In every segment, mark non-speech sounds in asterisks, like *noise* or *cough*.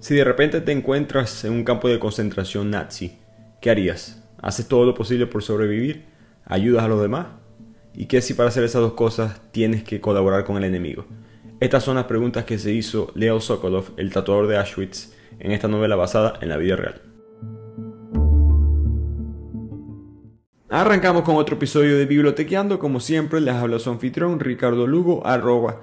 Si de repente te encuentras en un campo de concentración nazi, ¿qué harías? ¿Haces todo lo posible por sobrevivir? ¿Ayudas a los demás? ¿Y qué si para hacer esas dos cosas tienes que colaborar con el enemigo? Estas son las preguntas que se hizo Leo Sokolov, el tatuador de Auschwitz, en esta novela basada en la vida real. Arrancamos con otro episodio de Bibliotequeando. Como siempre, les habla su anfitrión Ricardo Lugo, arroba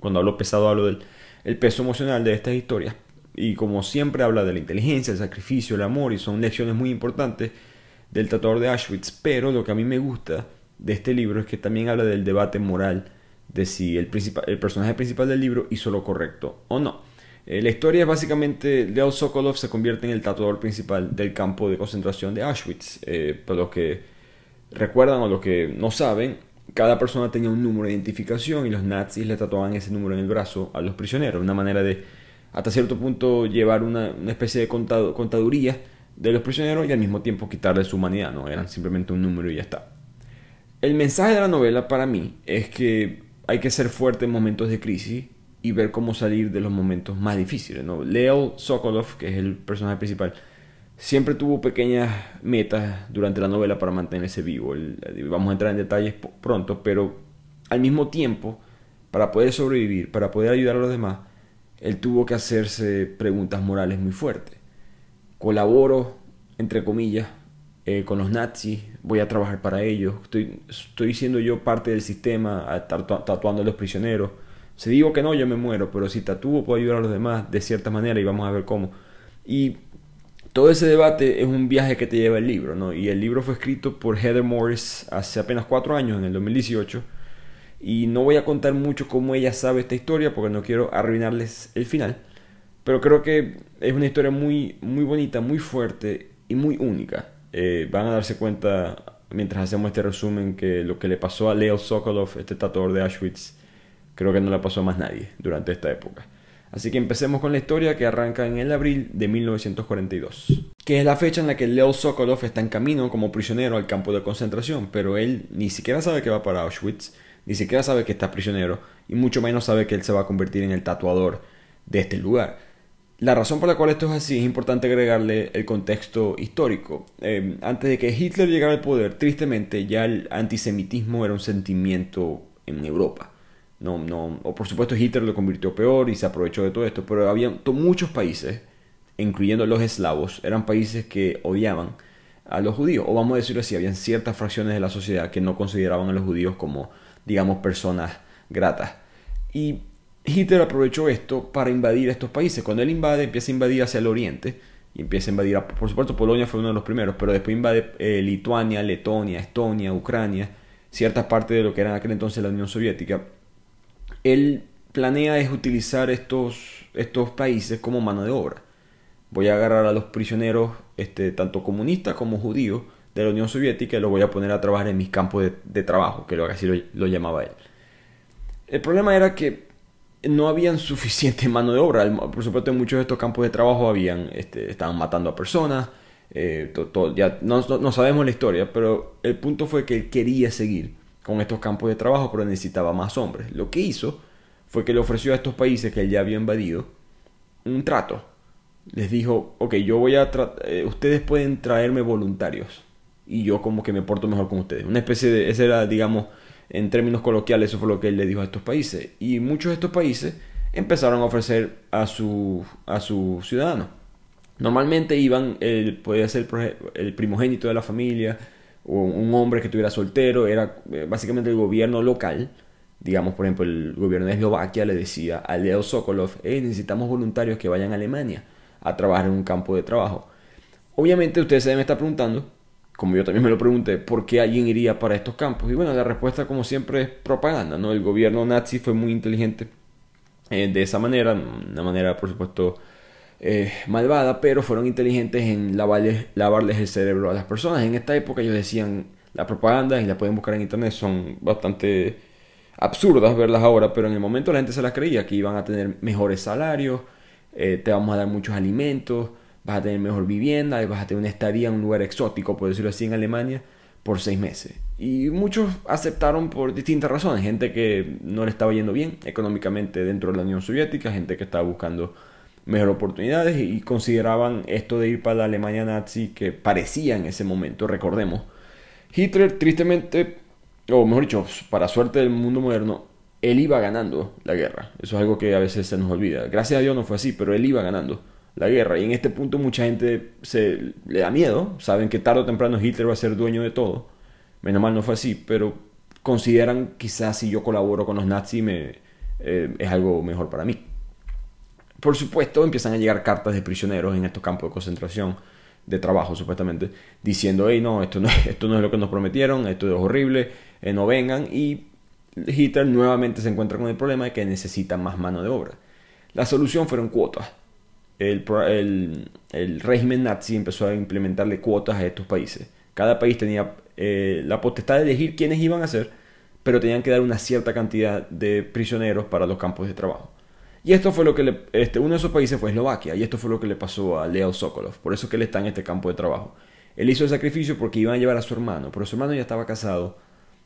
Cuando hablo pesado hablo del el peso emocional de estas historias. Y como siempre habla de la inteligencia, el sacrificio, el amor, y son lecciones muy importantes del tatuador de Auschwitz. Pero lo que a mí me gusta de este libro es que también habla del debate moral de si el, el personaje principal del libro hizo lo correcto o no. Eh, la historia es básicamente Leo Sokolov se convierte en el tatuador principal del campo de concentración de Auschwitz. Eh, para los que recuerdan o lo que no saben, cada persona tenía un número de identificación y los nazis le tatuaban ese número en el brazo a los prisioneros, una manera de hasta cierto punto llevar una, especie de contaduría de los prisioneros y al mismo tiempo quitarles su humanidad, no eran simplemente un número y ya está. El mensaje de la novela para mí es que hay que ser fuerte en momentos de crisis y ver cómo salir de los momentos más difíciles. ¿no? Leo Sokolov, que es el personaje principal, siempre tuvo pequeñas metas durante la novela para mantenerse vivo. vamos a entrar en detalles pronto, pero al mismo tiempo, para poder sobrevivir, para poder ayudar a los demás, él tuvo que hacerse preguntas morales muy fuertes. Colaboro, entre comillas, eh, con los nazis, voy a trabajar para ellos, estoy, estoy siendo yo parte del sistema, tatuando a los prisioneros. Si digo que no, yo me muero, pero si tatúo puedo ayudar a los demás de cierta manera y vamos a ver cómo. Y todo ese debate es un viaje que te lleva el libro, ¿no? Y el libro fue escrito por Heather Morris hace apenas cuatro años, en el 2018. Y no voy a contar mucho cómo ella sabe esta historia porque no quiero arruinarles el final. Pero creo que es una historia muy, muy bonita, muy fuerte y muy única. Eh, van a darse cuenta mientras hacemos este resumen que lo que le pasó a Leo Sokolov, este tatuador de Auschwitz, creo que no le pasó a más nadie durante esta época. Así que empecemos con la historia que arranca en el abril de 1942, que es la fecha en la que Leo Sokolov está en camino como prisionero al campo de concentración, pero él ni siquiera sabe que va para Auschwitz, ni siquiera sabe que está prisionero, y mucho menos sabe que él se va a convertir en el tatuador de este lugar. La razón por la cual esto es así es importante agregarle el contexto histórico. Eh, antes de que Hitler llegara al poder, tristemente ya el antisemitismo era un sentimiento en Europa. No, no, o por supuesto Hitler lo convirtió peor y se aprovechó de todo esto, pero había muchos países, incluyendo los eslavos, eran países que odiaban a los judíos, o vamos a decirlo así, habían ciertas fracciones de la sociedad que no consideraban a los judíos como, digamos, personas gratas. Y Hitler aprovechó esto para invadir estos países. Cuando él invade, empieza a invadir hacia el oriente, y empieza a invadir, por supuesto, Polonia fue uno de los primeros, pero después invade eh, Lituania, Letonia, Estonia, Ucrania, ciertas partes de lo que era en aquel entonces la Unión Soviética él planea es utilizar estos, estos países como mano de obra. Voy a agarrar a los prisioneros, este, tanto comunistas como judíos, de la Unión Soviética y los voy a poner a trabajar en mis campos de, trabajo, que así lo, lo, llamaba él. El problema era que no habían suficiente *laughs* mano de obra. Por supuesto, en muchos de estos campos de trabajo habían, este, estaban matando a personas. Eh, ya no, no, sabemos la historia, pero el punto fue que él quería seguir con estos campos de trabajo, pero necesitaba más hombres. Lo que hizo fue que le ofreció a estos países que él ya había invadido un trato. Les dijo, ok, yo voy a eh, ustedes pueden traerme voluntarios y yo como que me porto mejor con ustedes. Una especie de, ese era, digamos, en términos coloquiales, eso fue lo que él le dijo a estos países. Y muchos de estos países empezaron a ofrecer a sus a su ciudadanos. Normalmente iban, el, podía ser el primogénito de la familia, un hombre que estuviera soltero, era eh, básicamente el gobierno local, digamos por ejemplo el gobierno de Eslovaquia le decía a Leo Sokolov, necesitamos voluntarios que vayan a Alemania a trabajar en un campo de trabajo. Obviamente ustedes se deben estar preguntando, como yo también me lo pregunté, ¿por qué alguien iría para estos campos? Y bueno, la respuesta como siempre es propaganda, ¿no? El gobierno nazi fue muy inteligente eh, de esa manera, una manera por supuesto eh, malvada, pero fueron inteligentes en lavarles, lavarles el cerebro a las personas. En esta época ellos decían, la propaganda, y la pueden buscar en internet, son bastante absurdas verlas ahora, pero en el momento la gente se las creía, que iban a tener mejores salarios, eh, te vamos a dar muchos alimentos, vas a tener mejor vivienda y vas a tener una estadía en un lugar exótico, por decirlo así, en Alemania, por seis meses. Y muchos aceptaron por distintas razones, gente que no le estaba yendo bien económicamente dentro de la Unión Soviética, gente que estaba buscando mejor oportunidades y consideraban esto de ir para la Alemania nazi que parecía en ese momento, recordemos. Hitler tristemente, o mejor dicho, para suerte del mundo moderno, él iba ganando la guerra. Eso es algo que a veces se nos olvida. Gracias a Dios no fue así, pero él iba ganando la guerra. Y en este punto mucha gente se le da miedo. Saben que tarde o temprano Hitler va a ser dueño de todo. Menos mal no fue así, pero consideran quizás si yo colaboro con los nazis me, eh, es algo mejor para mí. Por supuesto, empiezan a llegar cartas de prisioneros en estos campos de concentración de trabajo, supuestamente, diciendo, hey, no, esto no, esto no es lo que nos prometieron, esto es horrible, eh, no vengan. Y Hitler nuevamente se encuentra con el problema de que necesita más mano de obra. La solución fueron cuotas. El, régimen nazi empezó a implementarle cuotas a estos países. Cada país tenía eh, la potestad de elegir quiénes iban a ser, pero tenían que dar una cierta cantidad de prisioneros para los campos de trabajo. Y esto fue lo que le, este, uno de esos países fue Eslovaquia, y esto fue lo que le pasó a Leo Sokolov. Por eso que él está en este campo de trabajo. Él hizo el sacrificio porque iban a llevar a su hermano, pero su hermano ya estaba casado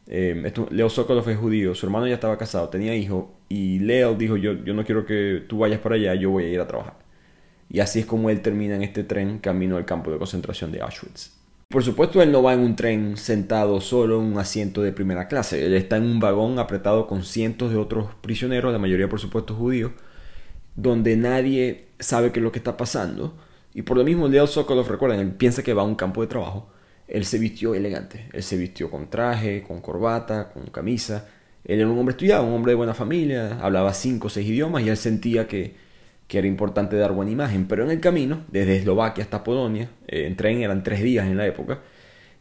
eh, Leo Sokolov es judío, su hermano ya estaba casado, tenía hijo, y Leo dijo, yo, yo no quiero que tú vayas para allá, yo voy a ir a trabajar. Y así es como él termina en este tren camino al campo de concentración de Auschwitz. Por supuesto, él no va en un tren sentado solo en un asiento de primera clase. Él está en un vagón apretado con cientos de otros prisioneros, la mayoría por supuesto judíos, donde nadie sabe qué es lo que está pasando. Y por lo mismo, Leo Sokolov, recuerden, él piensa que va a un campo de trabajo él se vistió elegante. Él se vistió con traje, con corbata, con camisa. Él era un hombre estudiado, un hombre de buena familia, hablaba cinco o seis idiomas y él sentía que, que era importante dar buena imagen. Pero en el camino, desde Eslovaquia hasta Polonia, eh, en tren eran tres días en la época,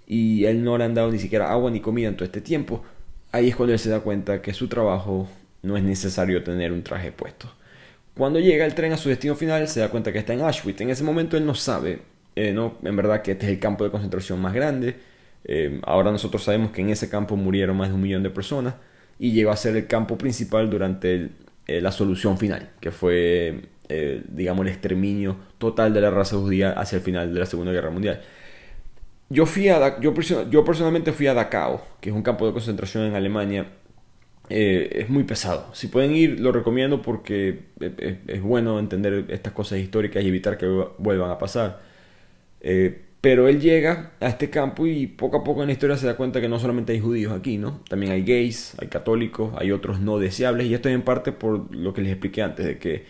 y él no le han dado ni siquiera agua ni comida en todo este tiempo, ahí es cuando él se da cuenta que su trabajo no es necesario tener un traje puesto. Cuando llega el tren a su destino final, se da cuenta que está en Auschwitz. En ese momento él no sabe eh, no, en verdad que este es el campo de concentración más grande. Eh, ahora nosotros sabemos que en ese campo murieron más de un millón de personas y llegó a ser el campo principal durante eh, la solución final, que fue, digamos, el exterminio total de la raza judía hacia el final de la Segunda Guerra Mundial. Yo, fui a, yo, yo personalmente fui a Dachau, que es un campo de concentración en Alemania. Es muy pesado. Si pueden ir, lo recomiendo porque es bueno entender estas cosas históricas y evitar que vuelvan a pasar. Eh, pero él llega a este campo y poco a poco en la historia se da cuenta que no solamente hay judíos aquí, ¿no? También hay gays, hay católicos, hay otros no deseables. Y esto es en parte por lo que les expliqué antes, de que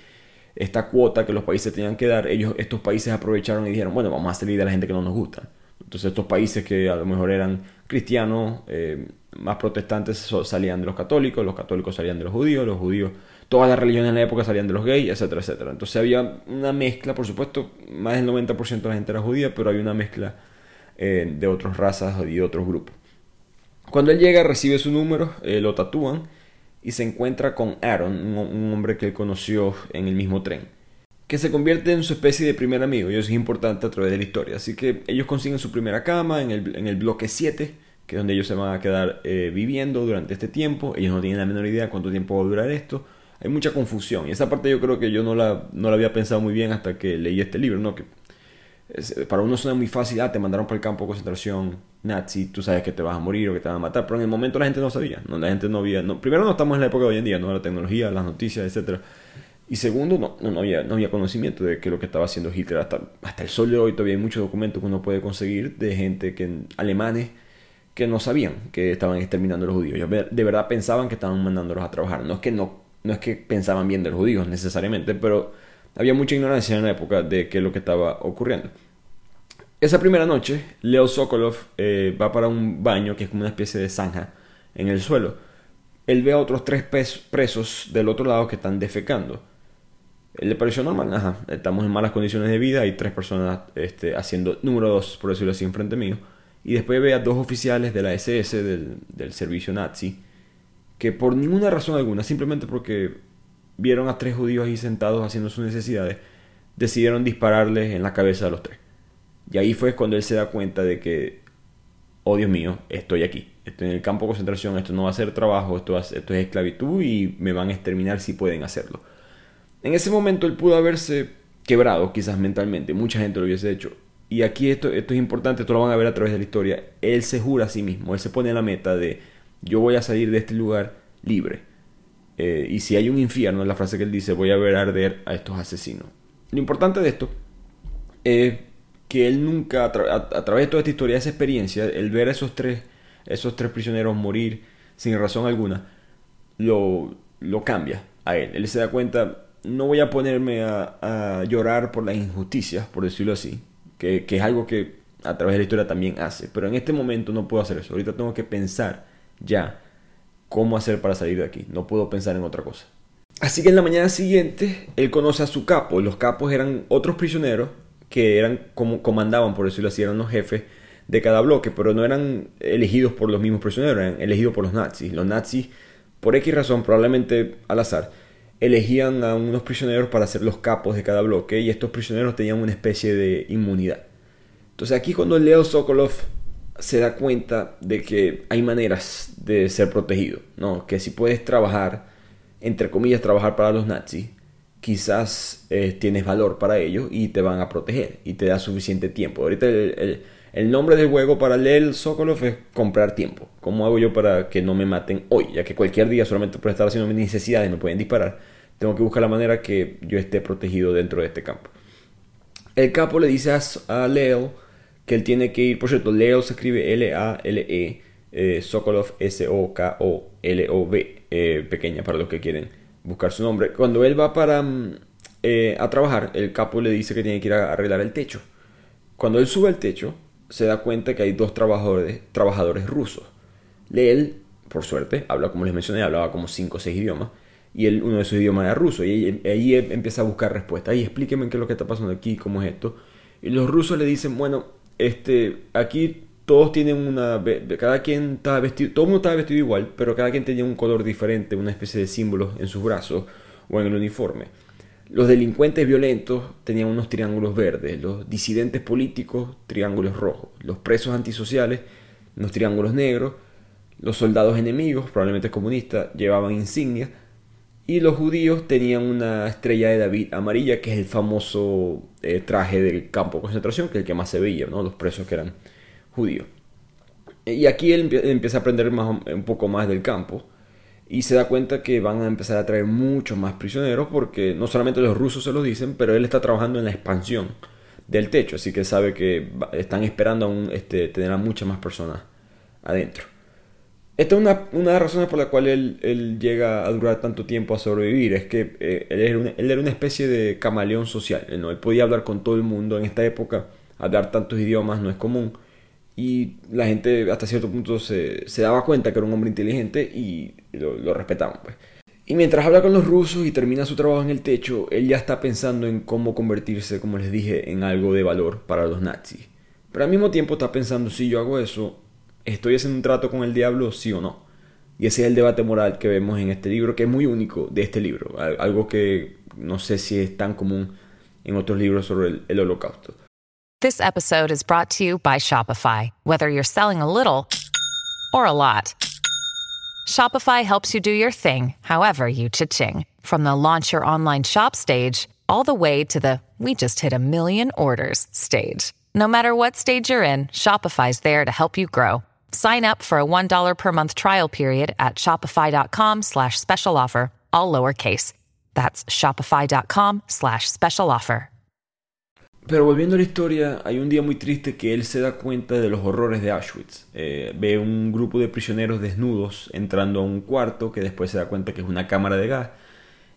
esta cuota que los países tenían que dar, ellos, estos países aprovecharon y dijeron, bueno, vamos a salir de la gente que no nos gusta. Entonces estos países que a lo mejor eran cristianos, eh, más protestantes, salían de los católicos, los católicos salían de los judíos, los judíos todas las religiones en la época salían de los gays, etcétera, etcétera. Entonces había una mezcla, por supuesto, más del 90% de la gente era judía, pero había una mezcla eh, de otras razas y de otros grupos. Cuando él llega, recibe su número, eh, lo tatúan y se encuentra con Aaron, un, hombre que él conoció en el mismo tren, que se convierte en su especie de primer amigo, y eso es importante a través de la historia. Así que ellos consiguen su primera cama en el, en el bloque 7, que es donde ellos se van a quedar eh, viviendo durante este tiempo. Ellos no tienen la menor idea cuánto tiempo va a durar esto hay mucha confusión. Y esa parte yo creo que yo no la, no la había pensado muy bien hasta que leí este libro, ¿no? Que para uno suena muy fácil, ah, te mandaron para el campo de concentración nazi, tú sabes que te vas a morir o que te van a matar, pero en el momento la gente no sabía. La gente no había, primero no estamos en la época de hoy en día, ¿no? La tecnología, las noticias, etcétera. Y segundo, no, no, había, no había conocimiento de que lo que estaba haciendo Hitler. Hasta, hasta el sol de hoy todavía hay muchos documentos que uno puede conseguir de gente que, alemanes que no sabían que estaban exterminando a los judíos. de verdad pensaban que estaban mandándolos a trabajar. No es que no no es que pensaban bien de los judíos necesariamente, pero había mucha ignorancia en la época de qué es lo que estaba ocurriendo. Esa primera noche, Leo Sokolov eh, va para un baño que es como una especie de zanja en el suelo. Él ve a otros tres presos del otro lado que están defecando. Él le pareció normal, ajá, estamos en malas condiciones de vida, hay tres personas este, haciendo número dos, por decirlo así, enfrente mío. Y después ve a dos oficiales de la SS, del, del servicio nazi, que por ninguna razón alguna, simplemente porque vieron a tres judíos ahí sentados haciendo sus necesidades, decidieron dispararles en la cabeza a los tres. Y ahí fue cuando él se da cuenta de que, oh Dios mío, estoy aquí, estoy en el campo de concentración, esto no va a ser trabajo, esto, esto es esclavitud y me van a exterminar si pueden hacerlo. En ese momento él pudo haberse quebrado quizás mentalmente, mucha gente lo hubiese hecho. Y aquí esto, es importante, esto lo van a ver a través de la historia. Él se jura a sí mismo, él se pone la meta de yo voy a salir de este lugar libre. Eh, y si hay un infierno, es la frase que él dice, voy a ver arder a estos asesinos. Lo importante de esto es que él nunca, a, través de toda esta historia, esa experiencia, el ver a esos tres, esos tres prisioneros morir sin razón alguna, lo, lo cambia a él. Él se da cuenta, no voy a ponerme a, llorar por las injusticias, por decirlo así, que, que, es algo que a través de la historia también hace, pero en este momento no puedo hacer eso. Ahorita tengo que pensar ya cómo hacer para salir de aquí. No puedo pensar en otra cosa. Así que en la mañana siguiente él conoce a su capo. Los capos eran otros prisioneros que eran como comandaban, por decirlo así, eran los jefes de cada bloque, pero no eran elegidos por los mismos prisioneros, eran elegidos por los nazis. Los nazis, por X razón, probablemente al azar, elegían a unos prisioneros para ser los capos de cada bloque y estos prisioneros tenían una especie de inmunidad. Entonces aquí cuando Leo Sokolov se da cuenta de que hay maneras de ser protegido, ¿no? Que si puedes trabajar, entre comillas, trabajar para los nazis, quizás eh, tienes valor para ellos y te van a proteger y te da suficiente tiempo. Ahorita el, nombre del juego para leer Sokolov es comprar tiempo. ¿Cómo hago yo para que no me maten hoy? Ya que cualquier día solamente por estar haciendo mis necesidades me pueden disparar. Tengo que buscar la manera que yo esté protegido dentro de este campo. El capo le dice a, Leo que él tiene que ir, por cierto, Leo se escribe L-A-L-E, eh, Sokolov S-O-K-O-L-O-V, eh, pequeña para los que quieren buscar su nombre. Cuando él va para mm, eh, a trabajar, el capo le dice que tiene que ir a arreglar el techo. Cuando él sube al techo, se da cuenta que hay dos trabajadores, trabajadores rusos. Él, por suerte, habla como les mencioné, hablaba como 5 o 6 idiomas. Y él, uno de sus idiomas era ruso. Y ahí, empieza a buscar respuestas. Y explíqueme qué es lo que está pasando aquí, cómo es esto. Y los rusos le dicen, bueno, este, aquí todos tienen una, cada quien estaba vestido, todo el mundo estaba vestido igual, pero cada quien tenía un color diferente, una especie de símbolos en sus brazos o en el uniforme. Los delincuentes violentos tenían unos triángulos verdes, los disidentes políticos triángulos rojos, los presos antisociales unos triángulos negros, los soldados enemigos, probablemente comunistas, llevaban insignias y los judíos tenían una estrella de David amarilla, que es el famoso eh, traje del campo de concentración, que es el que más se veía, ¿no? los presos que eran judíos. Y aquí él, empieza a aprender más, un poco más del campo y se da cuenta que van a empezar a traer muchos más prisioneros porque no solamente los rusos se lo dicen, pero él está trabajando en la expansión del techo, así que sabe que están esperando aún este, tener a muchas más personas adentro. Esta es una, una, de las razones por la cual él, llega a durar tanto tiempo a sobrevivir. Es que eh, él, era una, especie de camaleón social. ¿no? Él podía hablar con todo el mundo. En esta época, hablar tantos idiomas no es común. Y la gente hasta cierto punto se, daba cuenta que era un hombre inteligente y lo, lo respetaban. Pues. Y mientras habla con los rusos y termina su trabajo en el techo, él ya está pensando en cómo convertirse, como les dije, en algo de valor para los nazis. Pero al mismo tiempo está pensando, si yo hago eso, ¿estoy haciendo un trato con el diablo, sí o no? Y ese es el debate moral que vemos en este libro, que es muy único de este libro, algo que no sé si es tan común en otros libros sobre el, el holocausto. This episode is brought to you by Shopify. Whether you're selling a little or a lot, Shopify helps you do your thing, however you cha-ching. From the launch your online shop stage, all the way to the we just hit a million orders stage. No matter what stage you're in, Shopify's there to help you grow. Sign up for a $1 per month trial period at shopify.com slash special offer, all lowercase. That's shopify.com slash special offer. Pero volviendo a la historia, hay un día muy triste que él se da cuenta de los horrores de Auschwitz. Eh, ve un grupo de prisioneros desnudos entrando a un cuarto que después se da cuenta que es una cámara de gas.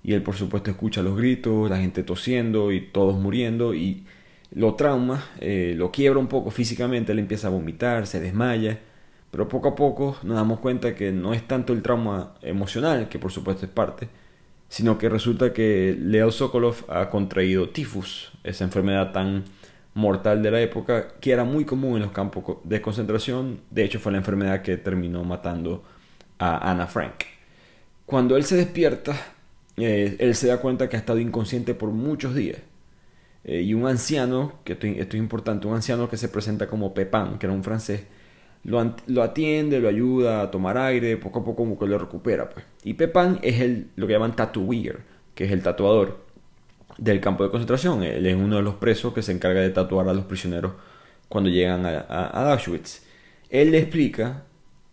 Y él por supuesto escucha los gritos, la gente tosiendo y todos muriendo y lo trauma, eh, lo quiebra un poco físicamente, él empieza a vomitar, se desmaya, pero poco a poco nos damos cuenta que no es tanto el trauma emocional, que por supuesto es parte, sino que resulta que Leo Sokolov ha contraído tifus, esa enfermedad tan mortal de la época, que era muy común en los campos de concentración, de hecho fue la enfermedad que terminó matando a Anna Frank. Cuando él se despierta, eh, él se da cuenta que ha estado inconsciente por muchos días eh, y un anciano, que esto, esto, es importante, un anciano que se presenta como Pepán, que era un francés, lo, atiende, lo ayuda a tomar aire, poco a poco lo recupera. Pues. Y Pepán es el, lo que llaman tattooer, que es el tatuador del campo de concentración. Él es uno de los presos que se encarga de tatuar a los prisioneros cuando llegan a, Auschwitz. Él le explica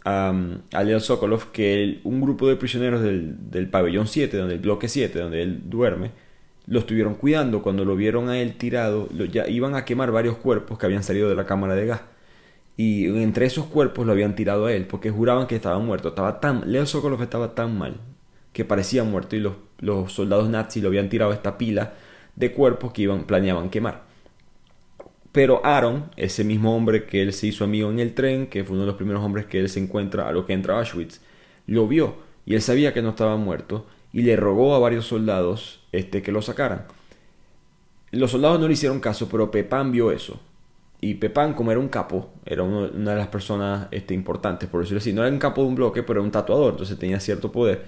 a, Leo Sokolov que un grupo de prisioneros del, pabellón 7, donde el bloque 7, donde él duerme, lo estuvieron cuidando. Cuando lo vieron a él tirado, ya iban a quemar varios cuerpos que habían salido de la cámara de gas. Y entre esos cuerpos lo habían tirado a él, porque juraban que estaba muerto. Estaba tan, Leo Sokolov estaba tan mal que parecía muerto y los, los soldados nazis lo habían tirado a esta pila de cuerpos que iban, planeaban quemar. Pero Aaron, ese mismo hombre que él se hizo amigo en el tren, que fue uno de los primeros hombres que él se encuentra a lo que entra a Auschwitz, lo vio y él sabía que no estaba muerto y le rogó a varios soldados este, que lo sacaran. Los soldados no le hicieron caso, pero Pepán vio eso. Y Pepán, como era un capo, era una de las personas este, importantes, por decirlo así. No era un capo de un bloque, pero era un tatuador, entonces tenía cierto poder.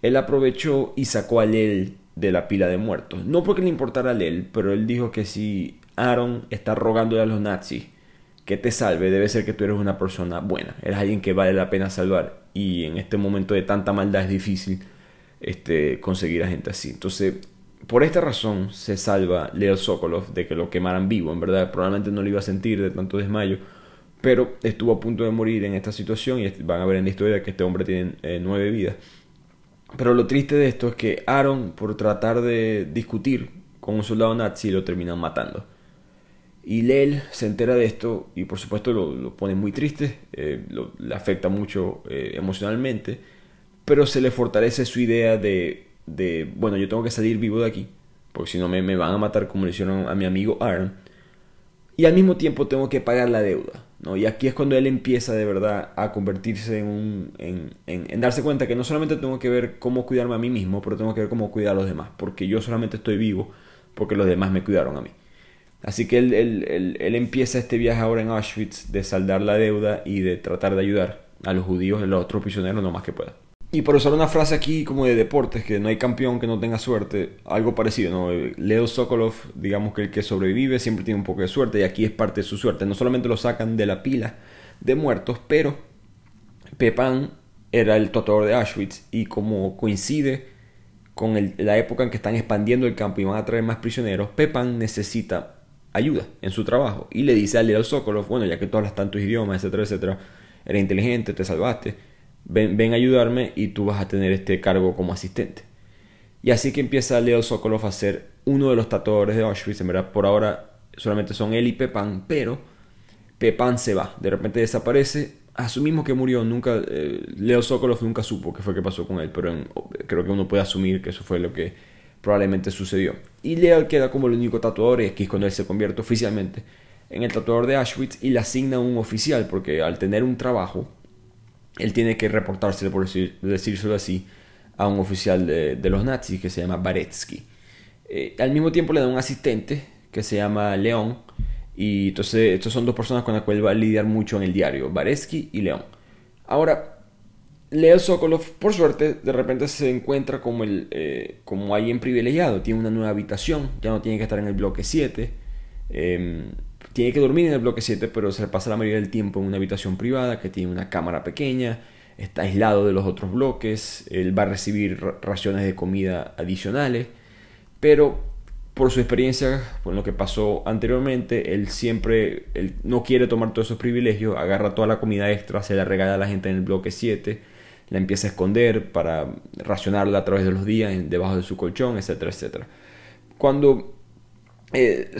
Él aprovechó y sacó a Lel de la pila de muertos. No porque le importara a Lel, pero él dijo que si Aaron está rogándole a los nazis que te salve, debe ser que tú eres una persona buena, eres alguien que vale la pena salvar. Y en este momento de tanta maldad es difícil este, conseguir a gente así. Entonces, por esta razón se salva Leo Sokolov de que lo quemaran vivo. En verdad, probablemente no lo iba a sentir de tanto desmayo, pero estuvo a punto de morir en esta situación y van a ver en la historia que este hombre tiene eh, nueve vidas. Pero lo triste de esto es que Aaron, por tratar de discutir con un soldado nazi, lo terminan matando. Y Lel se entera de esto y por supuesto lo, pone muy triste, eh, le afecta mucho eh, emocionalmente pero se le fortalece su idea de, de, bueno, yo tengo que salir vivo de aquí, porque si no me, me van a matar como le hicieron a mi amigo Aaron, y al mismo tiempo tengo que pagar la deuda. ¿no? Y aquí es cuando él empieza de verdad a convertirse en, en, en, darse cuenta que no solamente tengo que ver cómo cuidarme a mí mismo, pero tengo que ver cómo cuidar a los demás, porque yo solamente estoy vivo porque los demás me cuidaron a mí. Así que él, él, él, empieza este viaje ahora en Auschwitz de saldar la deuda y de tratar de ayudar a los judíos a los otros prisioneros lo más que pueda. Y por usar una frase aquí como de deportes, que no hay campeón que no tenga suerte, algo parecido, ¿no? Leo Sokolov, digamos que el que sobrevive siempre tiene un poco de suerte y aquí es parte de su suerte. No solamente lo sacan de la pila de muertos, pero Pepán era el tatuador de Auschwitz y como coincide con la época en que están expandiendo el campo y van a traer más prisioneros, Pepán necesita ayuda en su trabajo y le dice a Leo Sokolov, bueno, ya que tú hablas tantos idiomas, etcétera, etcétera, eres inteligente, te salvaste ven, a ayudarme y tú vas a tener este cargo como asistente. Y así que empieza Leo Sokolov a ser uno de los tatuadores de Auschwitz. En verdad, por ahora solamente son él y Pepan, pero Pepan se va. De repente desaparece. Asumimos que murió. Nunca, eh, Leo Sokolov nunca supo qué fue que pasó con él, pero creo que uno puede asumir que eso fue lo que probablemente sucedió. Y Leo queda como el único tatuador, y aquí es cuando él se convierte oficialmente en el tatuador de Auschwitz y le asigna un oficial, porque al tener un trabajo él tiene que reportarse, por decir, decírselo así, a un oficial de, los nazis que se llama Baretsky. Eh, al mismo tiempo le da un asistente que se llama León. Y entonces estos son dos personas con las cuales va a lidiar mucho en el diario, Baretsky y León. Ahora, Leo Sokolov, por suerte, de repente se encuentra como, el, eh, como alguien privilegiado. Tiene una nueva habitación, ya no tiene que estar en el bloque 7 tiene que dormir en el bloque 7, pero se pasa la mayoría del tiempo en una habitación privada que tiene una cámara pequeña, está aislado de los otros bloques, él va a recibir raciones de comida adicionales, pero por su experiencia, con lo que pasó anteriormente, él siempre él no quiere tomar todos esos privilegios, agarra toda la comida extra, se la regala a la gente en el bloque 7, la empieza a esconder para racionarla a través de los días debajo de su colchón, etcétera, etcétera. Cuando eh,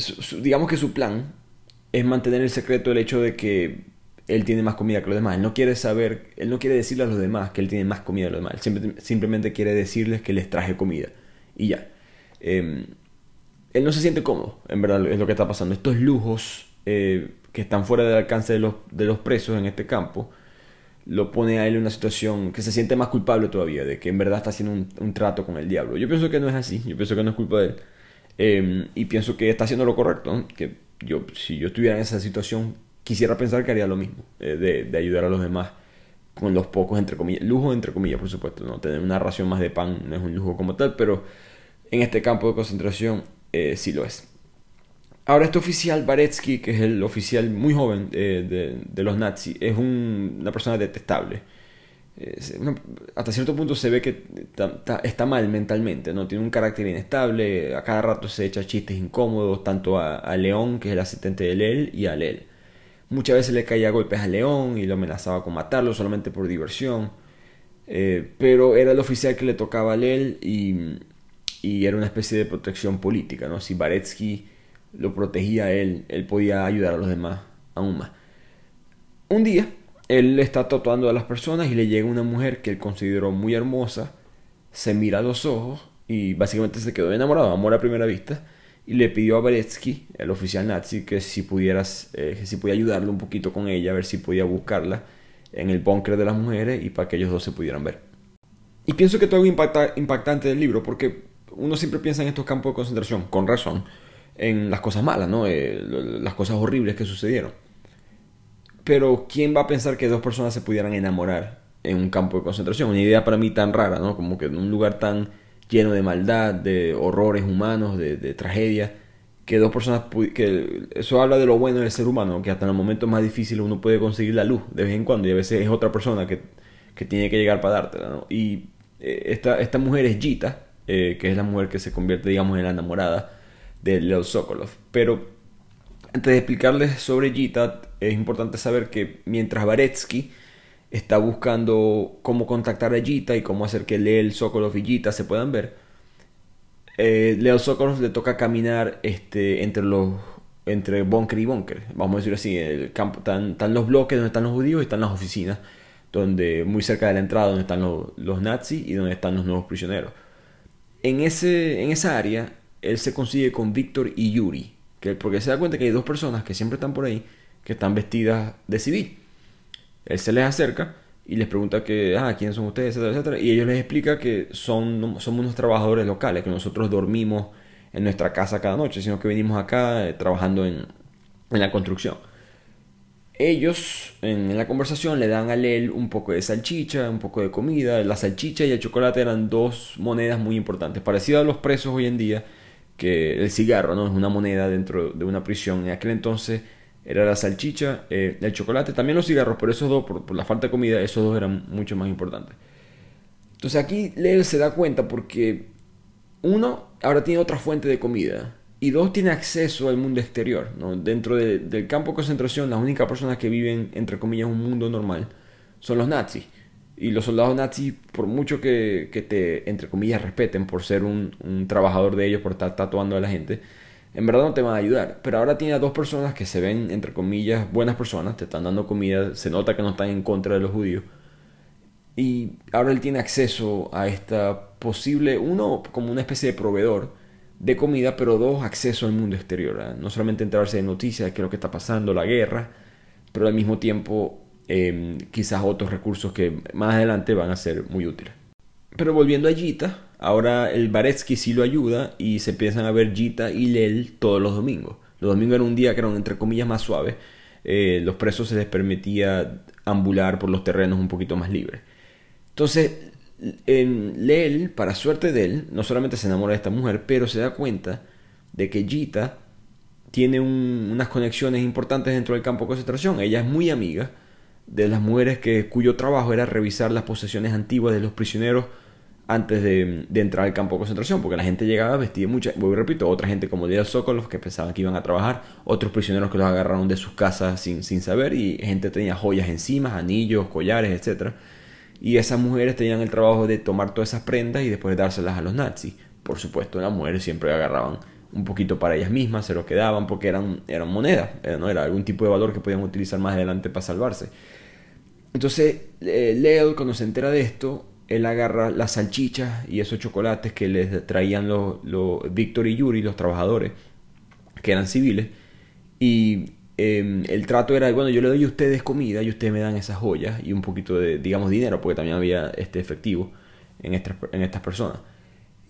digamos que su plan es mantener el secreto el hecho de que él tiene más comida que los demás. Él no quiere saber, él no quiere decirle a los demás que él tiene más comida que los demás. simplemente quiere decirles que les traje comida. Y ya. Em, él no se siente cómodo, en verdad, es lo que está pasando. Estos lujos eh, que están fuera del alcance de los, de los presos en este campo, lo pone a él en una situación que se siente más culpable todavía, de que en verdad está haciendo un, trato con el diablo. Yo pienso que no es así, yo pienso que no es culpa de él. Em, y pienso que está haciendo lo correcto, que yo, si yo estuviera en esa situación, quisiera pensar que haría lo mismo, eh, de, ayudar a los demás con los pocos, entre comillas, lujo entre comillas, por supuesto, no tener una ración más de pan no es un lujo como tal, pero en este campo de concentración eh, sí lo es. Ahora este oficial Baretsky, que es el oficial muy joven de, los nazis, es una persona detestable. Hasta cierto punto se ve que está, mal mentalmente, ¿no? Tiene un carácter inestable, a cada rato se echa chistes incómodos, tanto a, León, que es el asistente de Lel, y a Lel. Muchas veces le caía golpes a León y lo amenazaba con matarlo solamente por diversión. Eh, pero era el oficial que le tocaba a Lel y, era una especie de protección política, ¿no? Si Baretsky lo protegía a él, él podía ayudar a los demás aún más. Un día, él está tatuando a las personas y le llega una mujer que él consideró muy hermosa, se mira a los ojos y básicamente se quedó enamorado, amor a primera vista, y le pidió a Beretsky, el oficial nazi, que si pudieras, eh, si podía ayudarle un poquito con ella, a ver si podía buscarla en el búnker de las mujeres y para que ellos dos se pudieran ver. Y pienso que todo impacta, impactante del libro, porque uno siempre piensa en estos campos de concentración, con razón, en las cosas malas, ¿no? Eh, las cosas horribles que sucedieron. Pero ¿quién va a pensar que dos personas se pudieran enamorar en un campo de concentración? Una idea para mí tan rara, ¿no? Como que en un lugar tan lleno de maldad, de horrores humanos, de, tragedia, que dos personas, que eso habla de lo bueno del ser humano, que hasta en los momentos más difíciles uno puede conseguir la luz de vez en cuando y a veces es otra persona que, tiene que llegar para dártela, ¿no? Y eh, esta, esta mujer es Gita, eh, que es la mujer que se convierte, digamos, en la enamorada de Leo Sokolov. Pero antes de explicarles sobre Gita, es importante saber que mientras Baretsky está buscando cómo contactar a Gita y cómo hacer que Leo Sokolov y Gita se puedan ver, eh, Leo Sokolov le toca caminar este, entre los entre bunker y bunker, vamos a decir así, el campo, están, los bloques donde están los judíos y están las oficinas, donde muy cerca de la entrada donde están los, los nazis y donde están los nuevos prisioneros. En, ese, en esa área él se consigue con Víctor y Yuri, que, porque se da cuenta que hay dos personas que siempre están por ahí, que están vestidas de civil. Él se les acerca y les pregunta que, ah, ¿quiénes son ustedes? etcétera, etcétera. Y ellos les explica que son, somos unos trabajadores locales, que nosotros dormimos en nuestra casa cada noche, sino que venimos acá eh, trabajando en, en la construcción. Ellos en la conversación le dan a Lel un poco de salchicha, un poco de comida. La salchicha y el chocolate eran dos monedas muy importantes, parecidas a los presos hoy en día, que el cigarro no es una moneda dentro de una prisión. En aquel entonces era la salchicha, eh, el chocolate, también los cigarros, pero esos dos, por, la falta de comida, esos dos eran mucho más importantes. Entonces aquí Lel se da cuenta porque uno ahora tiene otra fuente de comida y dos tiene acceso al mundo exterior. ¿no? Dentro del campo de concentración, las únicas personas que viven, entre comillas, un mundo normal son los nazis. Y los soldados nazis, por mucho que, te, entre comillas, respeten por ser un, trabajador de ellos, por estar tatuando a la gente, en verdad no te van a ayudar. Pero ahora tiene a dos personas que se ven, entre comillas, buenas personas, te están dando comida, se nota que no están en contra de los judíos. Y ahora él tiene acceso a esta posible, uno como una especie de proveedor de comida, pero dos, acceso al mundo exterior. No solamente enterarse de noticias de qué es lo que está pasando, la guerra, pero al mismo tiempo Em, quizás otros recursos que más adelante van a ser muy útiles. Pero volviendo a Gita, ahora el Baretsky sí lo ayuda y se empiezan a ver Gita y Lel todos los domingos. Los domingos era un día que eran entre comillas más suaves. Eh, los presos se les permitía ambular por los terrenos un poquito más libres. Entonces, en Lel, para suerte de él, no solamente se enamora de esta mujer, pero se da cuenta de que Gita tiene unas conexiones importantes dentro del campo de concentración. Ella es muy amiga de las mujeres que, cuyo trabajo era revisar las posesiones antiguas de los prisioneros antes de, entrar al campo de concentración, porque la gente llegaba vestida mucha, voy y repito, otra gente como Leo Sokolov que pensaban que iban a trabajar, otros prisioneros que los agarraron de sus casas sin, sin saber y gente tenía joyas encima, anillos, collares, etc. Y esas mujeres tenían el trabajo de tomar todas esas prendas y después dárselas a los nazis. Por supuesto, las mujeres siempre agarraban un poquito para ellas mismas, se lo quedaban porque eran, eran monedas, eh, ¿no? era algún tipo de valor que podían utilizar más adelante para salvarse. Entonces, eh, Leo, cuando se entera de esto, él agarra las salchichas y esos chocolates que les traían los, los Víctor y Yuri, los trabajadores, que eran civiles, y em, el trato era, bueno, yo le doy a ustedes comida y ustedes me dan esas joyas y un poquito de, digamos, dinero, porque también había este efectivo en estas, en estas personas.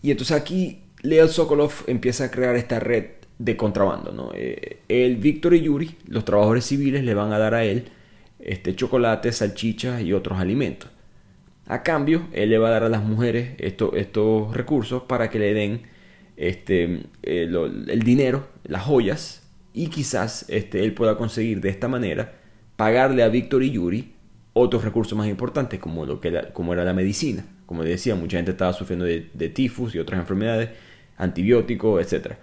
Y entonces aquí Leo Sokolov empieza a crear esta red de contrabando, ¿no? Eh, el Víctor y Yuri, los trabajadores civiles, le van a dar a él este, chocolate, salchichas y otros alimentos. A cambio, él le va a dar a las mujeres estos recursos para que le den este, el dinero, las joyas y quizás este, él pueda conseguir de esta manera pagarle a Víctor y Yuri otros recursos más importantes como, lo que como era la medicina. Como decía, mucha gente estaba sufriendo de, de tifus y otras enfermedades, antibióticos, etc.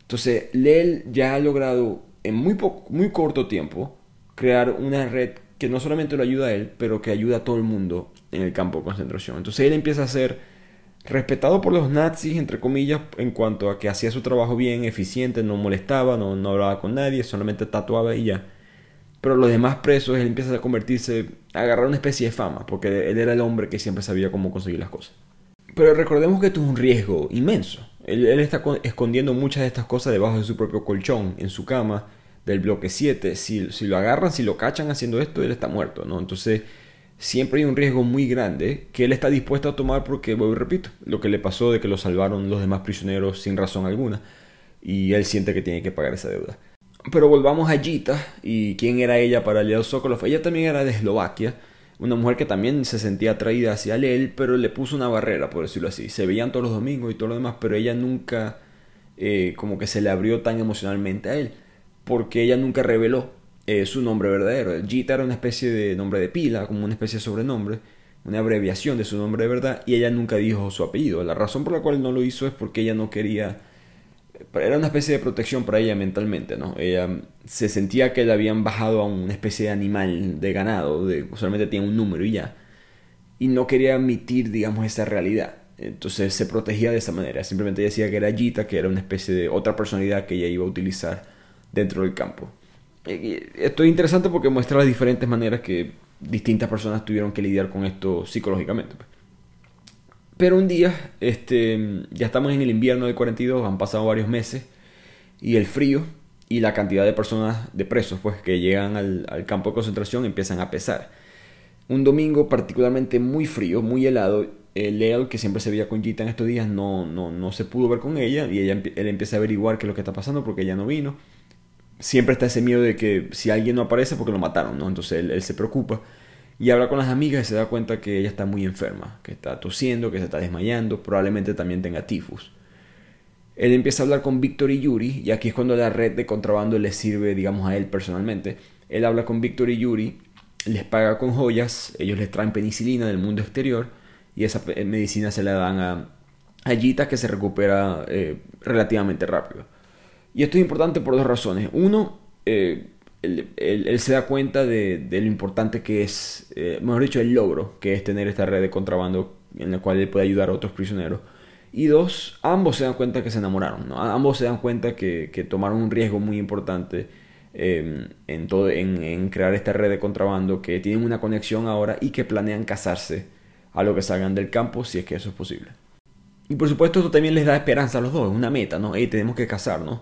Entonces, Lel ya ha logrado en muy, muy corto tiempo crear una red que no solamente lo ayuda a él, pero que ayuda a todo el mundo en el campo de concentración. Entonces él empieza a ser respetado por los nazis, entre comillas, en cuanto a que hacía su trabajo bien, eficiente, no molestaba, no, no hablaba con nadie, solamente tatuaba y ya. Pero los demás presos, él empieza a convertirse, a agarrar una especie de fama, porque él era el hombre que siempre sabía cómo conseguir las cosas. Pero recordemos que esto es un riesgo inmenso. Él, él está escondiendo muchas de estas cosas debajo de su propio colchón, en su cama, del bloque 7. Si, si lo agarran, si lo cachan haciendo esto, él está muerto, ¿no? Entonces, siempre hay un riesgo muy grande que él está dispuesto a tomar porque, voy repito, lo que le pasó de que lo salvaron los demás prisioneros sin razón alguna. Y él siente que tiene que pagar esa deuda. Pero volvamos a Gita y quién era ella para Leo Sokolov. Ella también era de Eslovaquia, una mujer que también se sentía atraída hacia él, pero le puso una barrera, por decirlo así. Se veían todos los domingos y todo lo demás, pero ella nunca eh, como que se le abrió tan emocionalmente a él porque ella nunca reveló eh, su nombre verdadero. Gita era una especie de nombre de pila, como una especie de sobrenombre, una abreviación de su nombre de verdad, y ella nunca dijo su apellido. La razón por la cual no lo hizo es porque ella no quería... Era una especie de protección para ella mentalmente, ¿no? Ella se sentía que le habían bajado a una especie de animal de ganado, de, solamente tenía un número y ya. Y no quería admitir, digamos, esa realidad. Entonces se protegía de esa manera. Simplemente decía que era Gita, que era una especie de otra personalidad que ella iba a utilizar dentro del campo. Esto es interesante porque muestra las diferentes maneras que distintas personas tuvieron que lidiar con esto psicológicamente. Pues. Pero un día, este, ya estamos en el invierno del 42, han pasado varios meses, y el frío y la cantidad de personas, de presos, pues, que llegan al, campo de concentración empiezan a pesar. Un domingo particularmente muy frío, muy helado, el Leo, que siempre se veía con Gita en estos días, no, no, no se pudo ver con ella, y ella, él empieza a averiguar qué es lo que está pasando porque ella no vino siempre está ese miedo de que si alguien no aparece porque lo mataron, ¿no? Entonces él, se preocupa y habla con las amigas y se da cuenta que ella está muy enferma, que está tosiendo, que se está desmayando, probablemente también tenga tifus. Él empieza a hablar con Víctor y Yuri y aquí es cuando la red de contrabando le sirve, digamos, a él personalmente. Él habla con Víctor y Yuri, les paga con joyas, ellos les traen penicilina del mundo exterior y esa medicina se la dan a, a Gita que se recupera eh, relativamente rápido. Y esto es importante por dos razones. Uno, eh, él, se da cuenta de, lo importante que es, eh, mejor dicho, el logro que es tener esta red de contrabando en la cual él puede ayudar a otros prisioneros. Y dos, ambos se dan cuenta que se enamoraron, ¿no? ambos se dan cuenta que, tomaron un riesgo muy importante em, en, todo, en, crear esta red de contrabando, que tienen una conexión ahora y que planean casarse a lo que salgan del campo si es que eso es posible. Y por supuesto esto también les da esperanza a los dos, es una meta, ¿no? Hey, tenemos que casarnos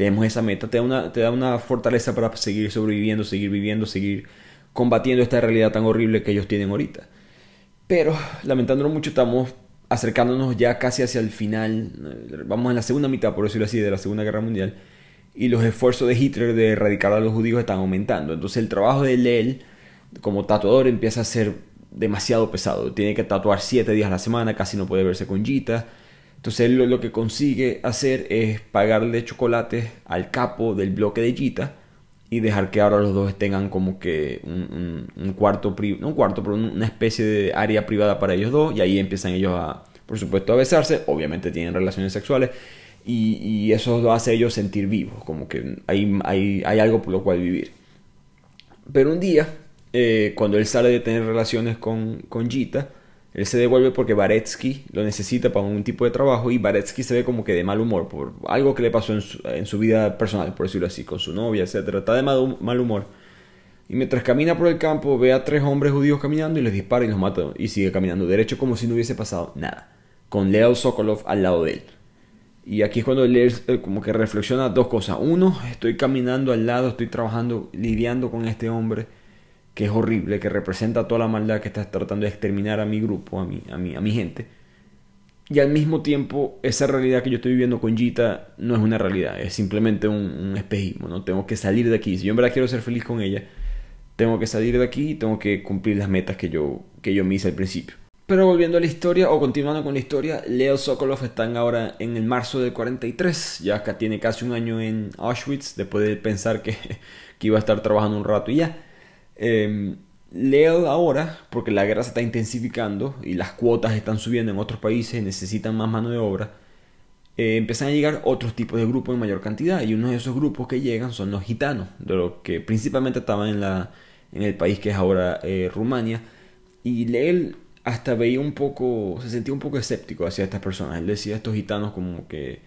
tenemos esa meta, te da, una, te da una fortaleza para seguir sobreviviendo, seguir viviendo, seguir combatiendo esta realidad tan horrible que ellos tienen ahorita. Pero, lamentándolo mucho, estamos acercándonos ya casi hacia el final, vamos en la segunda mitad, por decirlo así, de la Segunda Guerra Mundial, y los esfuerzos de Hitler de erradicar a los judíos están aumentando. Entonces el trabajo de él como tatuador empieza a ser demasiado pesado. Tiene que tatuar siete días a la semana, casi no puede verse con Gita entonces él lo, que consigue hacer es pagarle chocolates al capo del bloque de Gita y dejar que ahora los dos tengan como que un, cuarto, no un cuarto, pero una especie de área privada para ellos dos y ahí empiezan ellos a, por supuesto, a besarse, obviamente tienen relaciones sexuales y, eso lo hace ellos sentir vivos, como que hay, hay, hay algo por lo cual vivir. Pero un día, eh, cuando él sale de tener relaciones con, con Gita, él se devuelve porque Baretsky lo necesita para un tipo de trabajo y Baretsky se ve como que de mal humor por algo que le pasó en su, vida personal, por decirlo así, con su novia, etc. Está de mal, humor. Y mientras camina por el campo ve a tres hombres judíos caminando y les dispara y los mata y sigue caminando derecho como si no hubiese pasado nada. Con Leo Sokolov al lado de él. Y aquí es cuando él como que reflexiona dos cosas. Uno, estoy caminando al lado, estoy trabajando, lidiando con este hombre que es horrible, que representa toda la maldad que está tratando de exterminar a mi grupo, a mi, a mi, a mi gente. Y al mismo tiempo, esa realidad que yo estoy viviendo con Gita no es una realidad, es simplemente un, espejismo, ¿no? Tengo que salir de aquí. Si yo en verdad quiero ser feliz con ella, tengo que salir de aquí y tengo que cumplir las metas que yo, que yo me hice al principio. Pero volviendo a la historia, o continuando con la historia, Leo Sokolov está ahora en el marzo del 43, ya acá tiene casi un año en Auschwitz, después de pensar que, *laughs* que iba a estar trabajando un rato y ya. Eh, ahora, porque la guerra se está intensificando y las cuotas están subiendo en otros países, necesitan más mano de obra, eh, empiezan a llegar otros tipos de grupos en mayor cantidad. Y uno de esos grupos que llegan son los gitanos, de los que principalmente estaban en, la, en el país que es ahora eh, Rumania. Y hasta veía un poco, se sentía un poco escéptico hacia estas personas. Él decía estos gitanos como que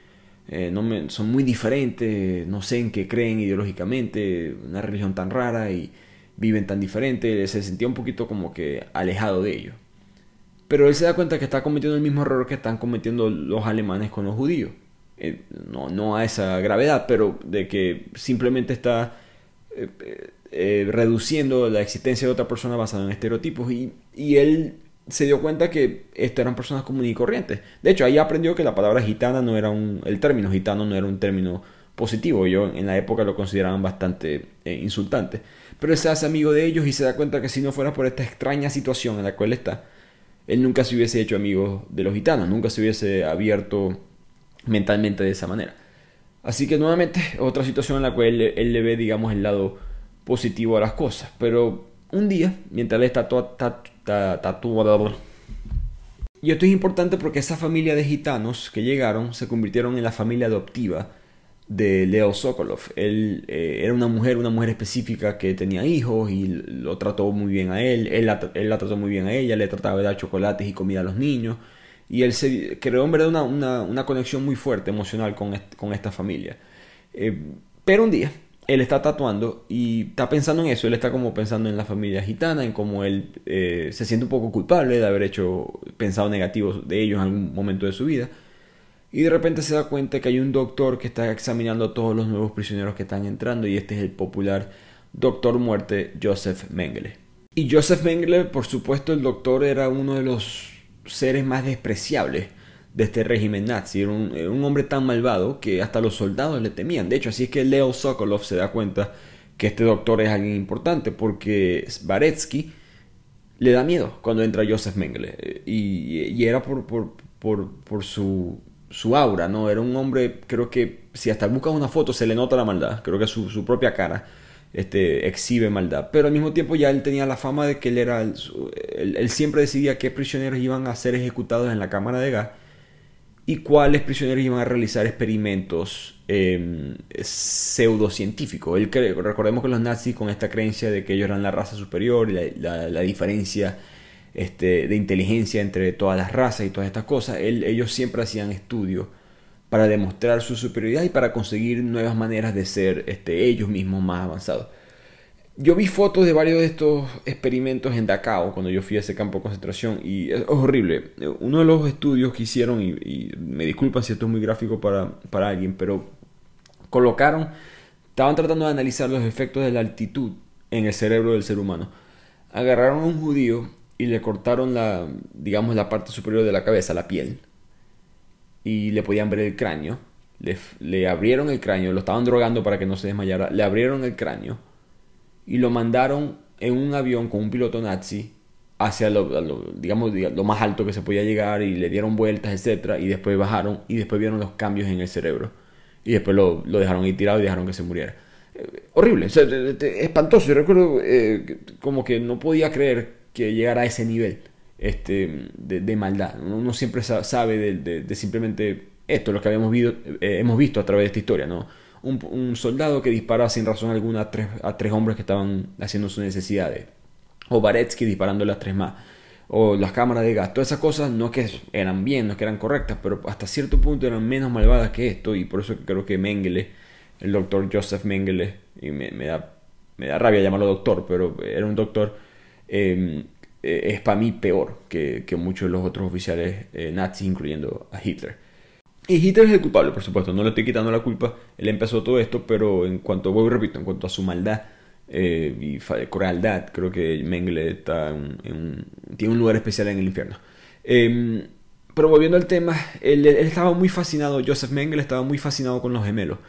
eh, no me, son muy diferentes, no sé en qué creen ideológicamente, una religión tan rara y viven tan diferente, se sentía un poquito como que alejado de ellos. Pero él se da cuenta que está cometiendo el mismo error que están cometiendo los alemanes con los judíos. Eh, no, no a esa gravedad, pero de que simplemente está eh, eh, reduciendo la existencia de otra persona basada en estereotipos. Y, y él se dio cuenta que estas eran personas comunes y corrientes. De hecho, ahí aprendió que la palabra gitana no era un. El término gitano no era un término positivo. Yo en la época lo consideraban bastante insultante pero se hace amigo de ellos y se da cuenta que si no fuera por esta extraña situación en la cual está, él nunca se hubiese hecho amigo de los gitanos, nunca se hubiese abierto mentalmente de esa manera. Así que nuevamente otra situación en la cual él, le ve, digamos, el lado positivo a las cosas. Pero un día, mientras él está tatuado... Y esto es importante porque esa familia de gitanos que llegaron se convirtieron en la familia adoptiva de Leo Sokolov. Él eh, era una mujer, una mujer específica que tenía hijos y lo trató muy bien a él. Él la, trató muy bien a ella, le trataba de dar chocolates y comida a los niños. Y él se creó en verdad una, una, conexión muy fuerte emocional con, con esta familia. Eh, pero un día, él está tatuando y está pensando en eso. Él está como pensando en la familia gitana, en cómo él eh, se siente un poco culpable de haber hecho, pensado negativo de ellos en algún momento de su vida y de repente se da cuenta que hay un doctor que está examinando a todos los nuevos prisioneros que están entrando y este es el popular doctor muerte Joseph Mengele. Y Joseph Mengele, por supuesto, el doctor era uno de los seres más despreciables de este régimen nazi. Era un, hombre tan malvado que hasta los soldados le temían. De hecho, así es que Leo Sokolov se da cuenta que este doctor es alguien importante porque Baretsky le da miedo cuando entra Joseph Mengele. Y, era por, por, por su su aura, ¿no? Era un hombre, creo que si hasta buscas una foto se le nota la maldad, creo que su, su propia cara este, exhibe maldad, pero al mismo tiempo ya él tenía la fama de que él era, él, siempre decidía qué prisioneros iban a ser ejecutados en la cámara de gas y cuáles prisioneros iban a realizar experimentos eh, pseudocientíficos. Él, recordemos que los nazis con esta creencia de que ellos eran la raza superior y la, la diferencia este, de inteligencia entre todas las razas y todas estas cosas, ellos siempre hacían estudios para demostrar su superioridad y para conseguir nuevas maneras de ser este, ellos mismos más avanzados. Yo vi fotos de varios de estos experimentos en Dachau cuando yo fui a ese campo de concentración y es horrible. Uno de los estudios que hicieron, y, me disculpan si esto es muy gráfico para, para alguien, pero colocaron, estaban tratando de analizar los efectos de la altitud en el cerebro del ser humano. Agarraron a un judío y le cortaron la, digamos, la parte superior de la cabeza, la piel, y le podían ver el cráneo. Le, abrieron el cráneo, lo estaban drogando para que no se desmayara, le abrieron el cráneo y lo mandaron en un avión con un piloto nazi hacia lo, digamos, lo más alto que se podía llegar y le dieron vueltas, etc. Y después bajaron y después vieron los cambios en el cerebro. Y después lo, dejaron ahí tirado y dejaron que se muriera. Eh, horrible, espantoso. Yo recuerdo eh, como que no podía creer que llegar a ese nivel este, de, maldad. Uno siempre sabe de, simplemente esto, lo que habíamos visto, eh, hemos visto a través de esta historia, ¿no? Un, soldado que dispara sin razón alguna a tres, a tres hombres que estaban haciendo sus necesidades. O Baretsky disparándole a tres más. O las cámaras de gas. Todas esas cosas no que eran bien, no que eran correctas, pero hasta cierto punto eran menos malvadas que esto. Y por eso creo que Mengele, el doctor Joseph Mengele, y me, da, me da rabia llamarlo doctor, pero era un doctor eh, es para mí peor que, muchos de los otros oficiales eh, nazis, incluyendo a Hitler. Y Hitler es el culpable, por supuesto, no le estoy quitando la culpa, él empezó todo esto, pero en cuanto, vuelvo y repito, en cuanto a su maldad eh, y crueldad, creo que Mengele está en, tiene un lugar especial en el infierno. Em, pero volviendo al tema, él, él, estaba muy fascinado, Joseph Mengele estaba muy fascinado con los gemelos.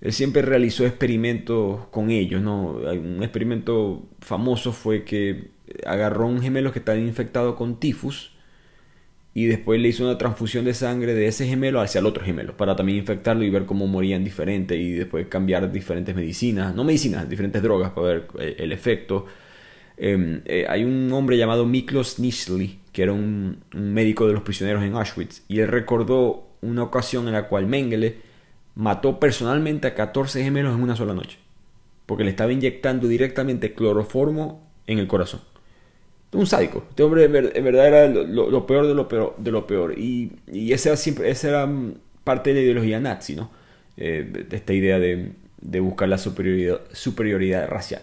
Él siempre realizó experimentos con ellos, ¿no? Un experimento famoso fue que agarró un gemelo que estaba infectado con tifus y después le hizo una transfusión de sangre de ese gemelo hacia el otro gemelo para también infectarlo y ver cómo morían diferente y después cambiar diferentes medicinas, no medicinas, diferentes drogas para ver eh, el efecto. Em, eh, hay un hombre llamado Miklos Nishli, que era un, médico de los prisioneros en Auschwitz, y él recordó una ocasión en la cual Mengele mató personalmente a 14 gemelos en una sola noche, porque le estaba inyectando directamente cloroformo en el corazón un sádico. Este hombre en verdad era lo, peor de lo peor. De lo peor. Y, esa, era siempre, esa era mm, parte de la ideología nazi, ¿no? Eh, esta idea de, buscar la superioridad, racial.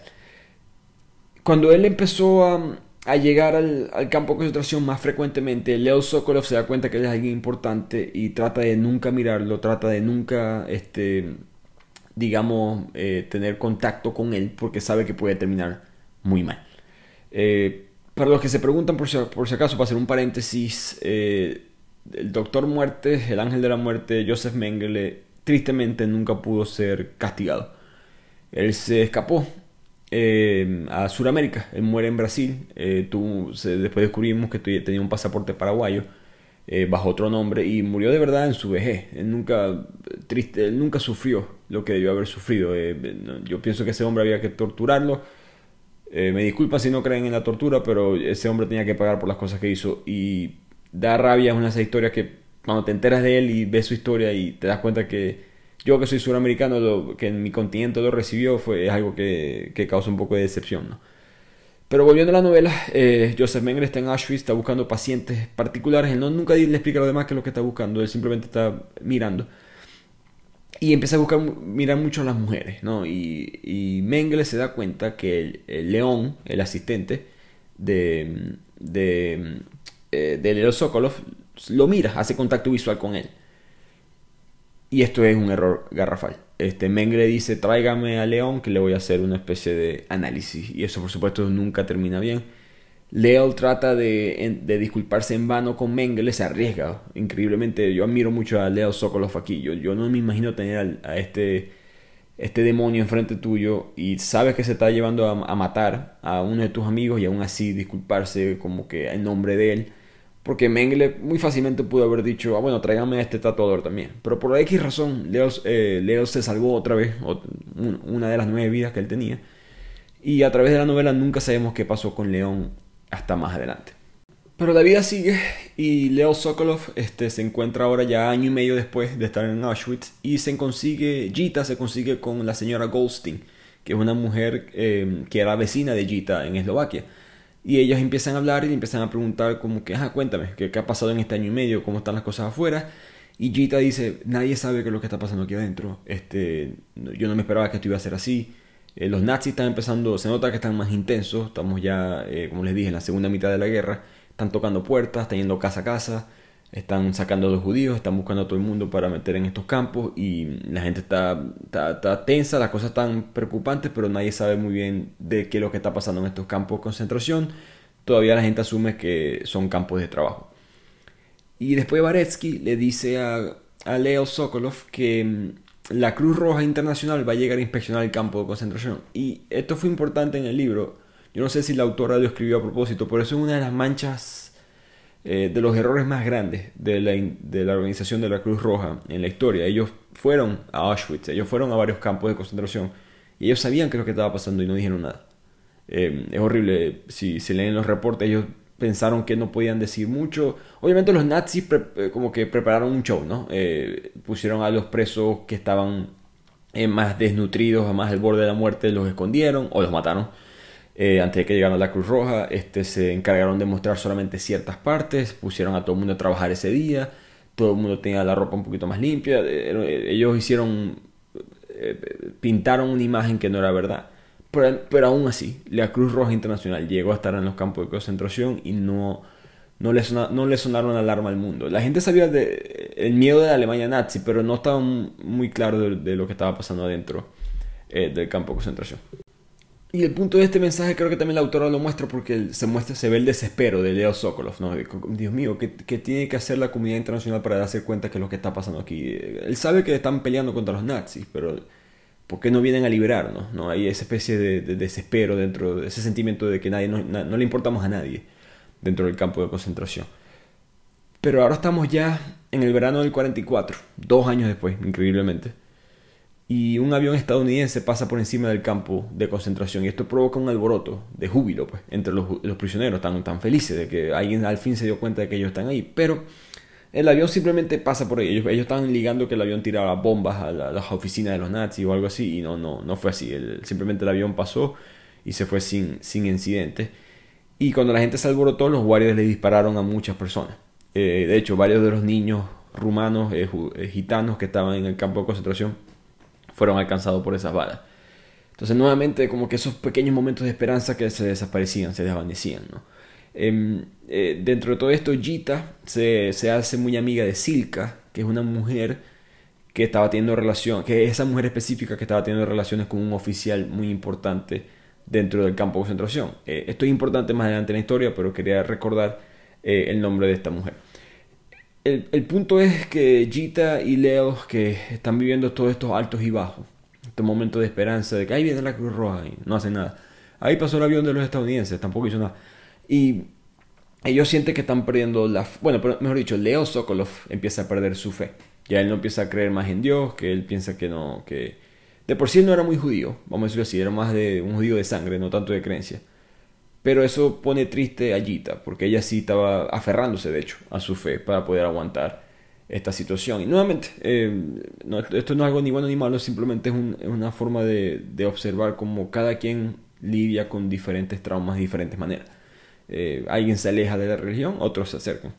Cuando él empezó a, llegar al, al, campo de concentración más frecuentemente, Leo Sokolov se da cuenta que él es alguien importante y trata de nunca mirarlo, trata de nunca, este, digamos, eh, tener contacto con él porque sabe que puede terminar muy mal. Eh, para los que se preguntan por si, por si acaso, para hacer un paréntesis, eh, el Doctor Muerte, el Ángel de la Muerte, Joseph Mengele, tristemente nunca pudo ser castigado. Él se escapó eh, a Sudamérica, él muere en Brasil, eh, después descubrimos que tenía un pasaporte paraguayo bajo otro nombre y murió de verdad en su vejez. Él nunca, triste, él nunca sufrió lo que debió haber sufrido. yo pienso que ese hombre había que torturarlo eh, me disculpa si no creen en la tortura, pero ese hombre tenía que pagar por las cosas que hizo. Y da rabia, es una de esas historias que cuando te enteras de él y ves su historia y te das cuenta que yo que soy suramericano, lo, que en mi continente lo recibió, fue, es algo que, que causa un poco de decepción. ¿no? Pero volviendo a la novela, eh, Joseph Mengele está en Auschwitz, está buscando pacientes particulares. Él no, nunca le explica a los demás qué es lo que está buscando, él simplemente está mirando y empieza a buscar, mirar mucho a las mujeres, ¿no? Y, y se da cuenta que el, león, el asistente de, de, eh, de Leo Sokolov, lo mira, hace contacto visual con él. Y esto es un error garrafal. Este, Mengele dice, tráigame a León que le voy a hacer una especie de análisis. Y eso por supuesto nunca termina bien. Leo trata de, disculparse en vano con Mengele, se arriesga increíblemente. Yo admiro mucho a Leo Sokolov aquí. Yo, no me imagino tener a, este, este demonio enfrente tuyo y sabes que se está llevando a, matar a uno de tus amigos y aún así disculparse como que en nombre de él. Porque Mengele muy fácilmente pudo haber dicho, ah, bueno, tráigame a este tatuador también. Pero por X razón, Leo, eh, Leo se salvó otra vez, una de las nueve vidas que él tenía. Y a través de la novela nunca sabemos qué pasó con León hasta más adelante. Pero la vida sigue y Leo Sokolov este, se encuentra ahora ya año y medio después de estar en Auschwitz y se consigue, Gita se consigue con la señora Goldstein, que es una mujer em, que era vecina de Gita en Eslovaquia. Y ellos empiezan a hablar y empiezan a preguntar como que, ah, cuéntame, ¿qué, ¿qué, ha pasado en este año y medio? ¿Cómo están las cosas afuera? Y Gita dice, nadie sabe qué es lo que está pasando aquí adentro. Este, yo no me esperaba que esto iba a ser así. Eh, los nazis están empezando, se nota que están más intensos, estamos ya, eh, como les dije, en la segunda mitad de la guerra, están tocando puertas, están yendo casa a casa, están sacando a los judíos, están buscando a todo el mundo para meter en estos campos y la gente está, está, tensa, las cosas están preocupantes, pero nadie sabe muy bien de qué es lo que está pasando en estos campos de concentración. Todavía la gente asume que son campos de trabajo. Y después Baretsky le dice a, a Leo Sokolov que la Cruz Roja Internacional va a llegar a inspeccionar el campo de concentración. Y esto fue importante en el libro. Yo no sé si la autora lo escribió a propósito, pero eso es una de las manchas eh, de los errores más grandes de la, organización de la Cruz Roja en la historia. Ellos fueron a Auschwitz, ellos fueron a varios campos de concentración y ellos sabían qué es lo que estaba pasando y no dijeron nada. Eh, es horrible, si se leen los reportes, ellos pensaron que no podían decir mucho. Obviamente los nazis eh, como que prepararon un show, ¿no? Eh, pusieron a los presos que estaban eh, más desnutridos, más al borde de la muerte, los escondieron o los mataron. antes de que llegaran a la Cruz Roja, este, se encargaron de mostrar solamente ciertas partes, pusieron a todo el mundo a trabajar ese día, todo el mundo tenía la ropa un poquito más limpia, ellos hicieron, pintaron una imagen que no era verdad. Pero, aún así, la Cruz Roja Internacional llegó a estar en los campos de concentración y no, no, le, no le sonaron alarma al mundo. La gente sabía de, el miedo de la Alemania nazi, pero no estaba muy claro de, lo que estaba pasando adentro eh, del campo de concentración. Y el punto de este mensaje creo que también la autora lo muestra porque se muestra, se ve el desespero de Leo Sokolov, ¿no? Dios mío, ¿qué, ¿qué, tiene que hacer la comunidad internacional para darse cuenta que es lo que está pasando aquí? Él sabe que están peleando contra los nazis, pero ¿por qué no vienen a liberarnos? ¿no? Hay esa especie de, desespero dentro, de ese sentimiento de que nadie, no, le importamos a nadie dentro del campo de concentración. Pero ahora estamos ya en el verano del 44, dos años después, increíblemente. Y un avión estadounidense pasa por encima del campo de concentración y esto provoca un alboroto de júbilo pues, entre los, prisioneros, tan, tan felices de que alguien al fin se dio cuenta de que ellos están ahí. Pero el avión simplemente pasa por ahí. Ellos, ellos estaban ligando que el avión tiraba bombas a, las oficinas de los nazis o algo así y no, no, no fue así. simplemente el avión pasó y se fue sin, sin incidentes. Y cuando la gente se alborotó, los guardias le dispararon a muchas personas. Eh, de hecho, varios de los niños rumanos, eh, eh, gitanos que estaban en el campo de concentración, fueron alcanzados por esas balas. Entonces, nuevamente, como que esos pequeños momentos de esperanza que se desaparecían, se desvanecían. ¿no? Em, dentro de todo esto, Gita se, se, hace muy amiga de Silka, que es una mujer que estaba teniendo relación, que es esa mujer específica que estaba teniendo relaciones con un oficial muy importante dentro del campo de concentración. esto es importante más adelante en la historia, pero quería recordar eh, el nombre de esta mujer. El, el, punto es que Gita y Leo, que están viviendo todos estos altos y bajos, este momento de esperanza de que ahí viene la Cruz Roja y no hace nada. Ahí pasó el avión de los estadounidenses, tampoco hizo nada. Y ellos sienten que están perdiendo la... Bueno, mejor dicho, Leo Sokolov empieza a perder su fe. Ya él no empieza a creer más en Dios, que él piensa que no, que... De por sí no era muy judío, vamos a decirlo así, era más de un judío de sangre, no tanto de creencia. Pero eso pone triste a Gita, porque ella sí estaba aferrándose, de hecho, a su fe para poder aguantar esta situación. Y nuevamente, eh, esto no es algo ni bueno ni malo, simplemente es, una forma de, observar cómo cada quien lidia con diferentes traumas de diferentes maneras. Eh, alguien se aleja de la religión, otros se acercan.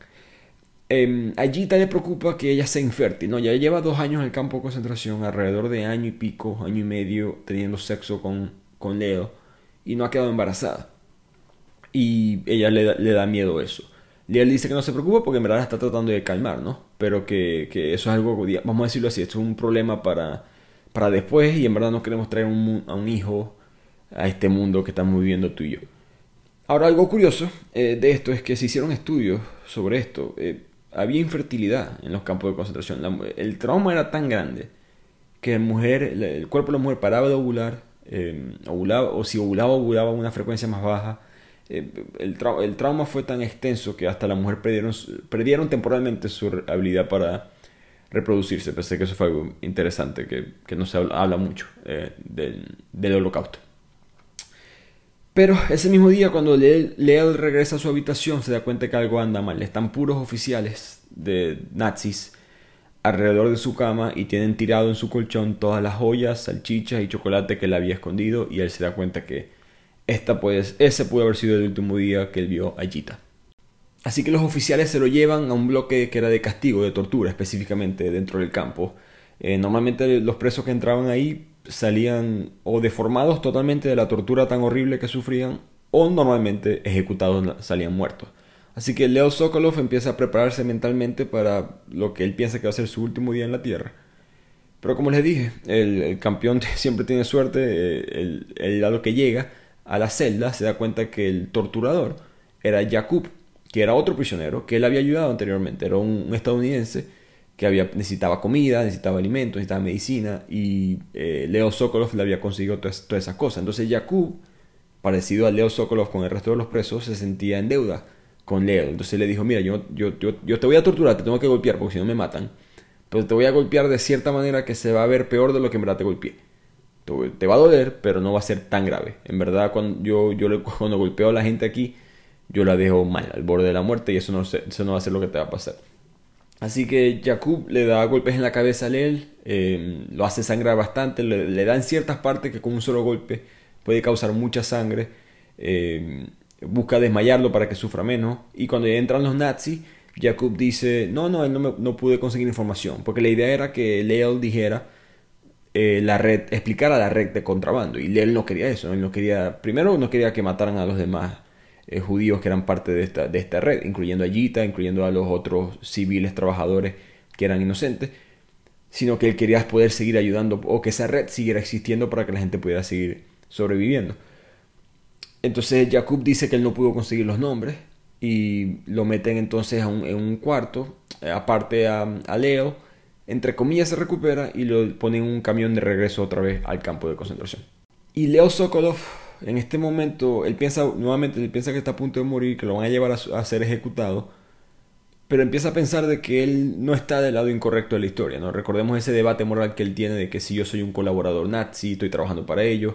Eh, a le preocupa que ella sea infértil, ¿no? Ya lleva dos años en el campo de concentración, alrededor de año y pico, año y medio, teniendo sexo con, con Leo, y no ha quedado embarazada y ella le da, le da miedo eso. Y él dice que no se preocupe porque en verdad está tratando de calmar, ¿no? Pero que, que, eso es algo, vamos a decirlo así, esto es un problema para, para después y en verdad no queremos traer un, a un hijo a este mundo que estamos viviendo tú y yo. Ahora, algo curioso eh, de esto es que se hicieron estudios sobre esto. Eh, había infertilidad en los campos de concentración. el trauma era tan grande que mujer, el cuerpo de la mujer paraba de ovular, eh, ovulaba, o si ovulaba, ovulaba a una frecuencia más baja el, trauma fue tan extenso que hasta la mujer perdieron, temporalmente su habilidad para reproducirse. Pensé que eso fue algo interesante, que, no se habla, mucho del, holocausto. Pero ese mismo día, cuando Leo regresa a su habitación, se da cuenta que algo anda mal. Están puros oficiales de nazis alrededor de su cama y tienen tirado en su colchón todas las joyas, salchichas y chocolate que él había escondido y él se da cuenta que esta pues, ese pudo haber sido el último día que él vio a Gita. Así que los oficiales se lo llevan a un bloque que era de castigo, de tortura específicamente dentro del campo. Eh, normalmente los presos que entraban ahí salían o deformados totalmente de la tortura tan horrible que sufrían o normalmente ejecutados salían muertos. Así que Leo Sokolov empieza a prepararse mentalmente para lo que él piensa que va a ser su último día en la Tierra. Pero como les dije, el, campeón *laughs* siempre tiene suerte, eh, el, el lado que llega a la celda, se da cuenta que el torturador era Jakub, que era otro prisionero que él había ayudado anteriormente, era un, estadounidense que había, necesitaba comida, necesitaba alimentos, necesitaba medicina y eh, Leo Sokolov le había conseguido todas, esas cosas. Entonces Jakub, parecido a Leo Sokolov con el resto de los presos, se sentía en deuda con Leo. Entonces le dijo, mira, yo, yo, yo, te voy a torturar, te tengo que golpear porque si no me matan, pero te voy a golpear de cierta manera que se va a ver peor de lo que en verdad te golpeé te va a doler, pero no va a ser tan grave. En verdad, cuando yo, yo *laughs* cuando golpeo a la gente aquí, yo la dejo mal, al borde de la muerte, y eso no, eso no va a ser lo que te va a pasar. Así que Jakub le da golpes en la cabeza a él, em, lo hace sangrar bastante, le, le, dan ciertas partes que con un solo golpe puede causar mucha sangre. Em, busca desmayarlo para que sufra menos. Y cuando entran los nazis, Jakub dice, no, no, él no, no pude conseguir información, porque la idea era que Leo dijera eh, la red, explicar a la red de contrabando. Y él no quería eso, él no quería, primero no quería que mataran a los demás eh, judíos que eran parte de esta, de esta red, incluyendo a Gita, incluyendo a los otros civiles trabajadores que eran inocentes, sino que él quería poder seguir ayudando o que esa red siguiera existiendo para que la gente pudiera seguir sobreviviendo. Entonces Jacob dice que él no pudo conseguir los nombres y lo meten entonces en un cuarto, eh, aparte a, a Leo, entre comillas, se recupera y lo ponen en un camión de regreso otra vez al campo de concentración. Y Leo Sokolov, en este momento, él piensa, nuevamente, él piensa que está a punto de morir, que lo van a llevar a, ser ejecutado. pero empieza a pensar de que él no está del lado incorrecto de la historia, ¿no? Recordemos ese debate moral que él tiene de que si yo soy un colaborador nazi, estoy trabajando para ellos,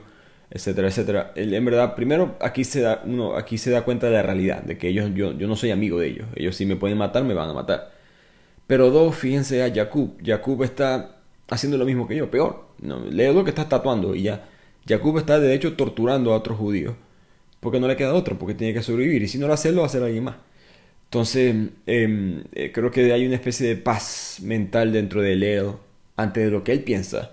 etcétera, etcétera. En verdad, primero aquí se da uno aquí se da cuenta de la realidad, de que ellos yo, yo no soy amigo de ellos. Ellos si me pueden matar, me van a matar. Pero dos, fíjense a Jakub. Jakub está haciendo lo mismo que yo, peor. No, leo lo que está tatuando y ya. Jakub está de hecho torturando a otros judíos. Porque no le queda otro, porque tiene que sobrevivir. Y si no lo hace, lo va a hacer alguien más. Entonces, em, eh, creo que hay una especie de paz mental dentro de Leo ante lo que él piensa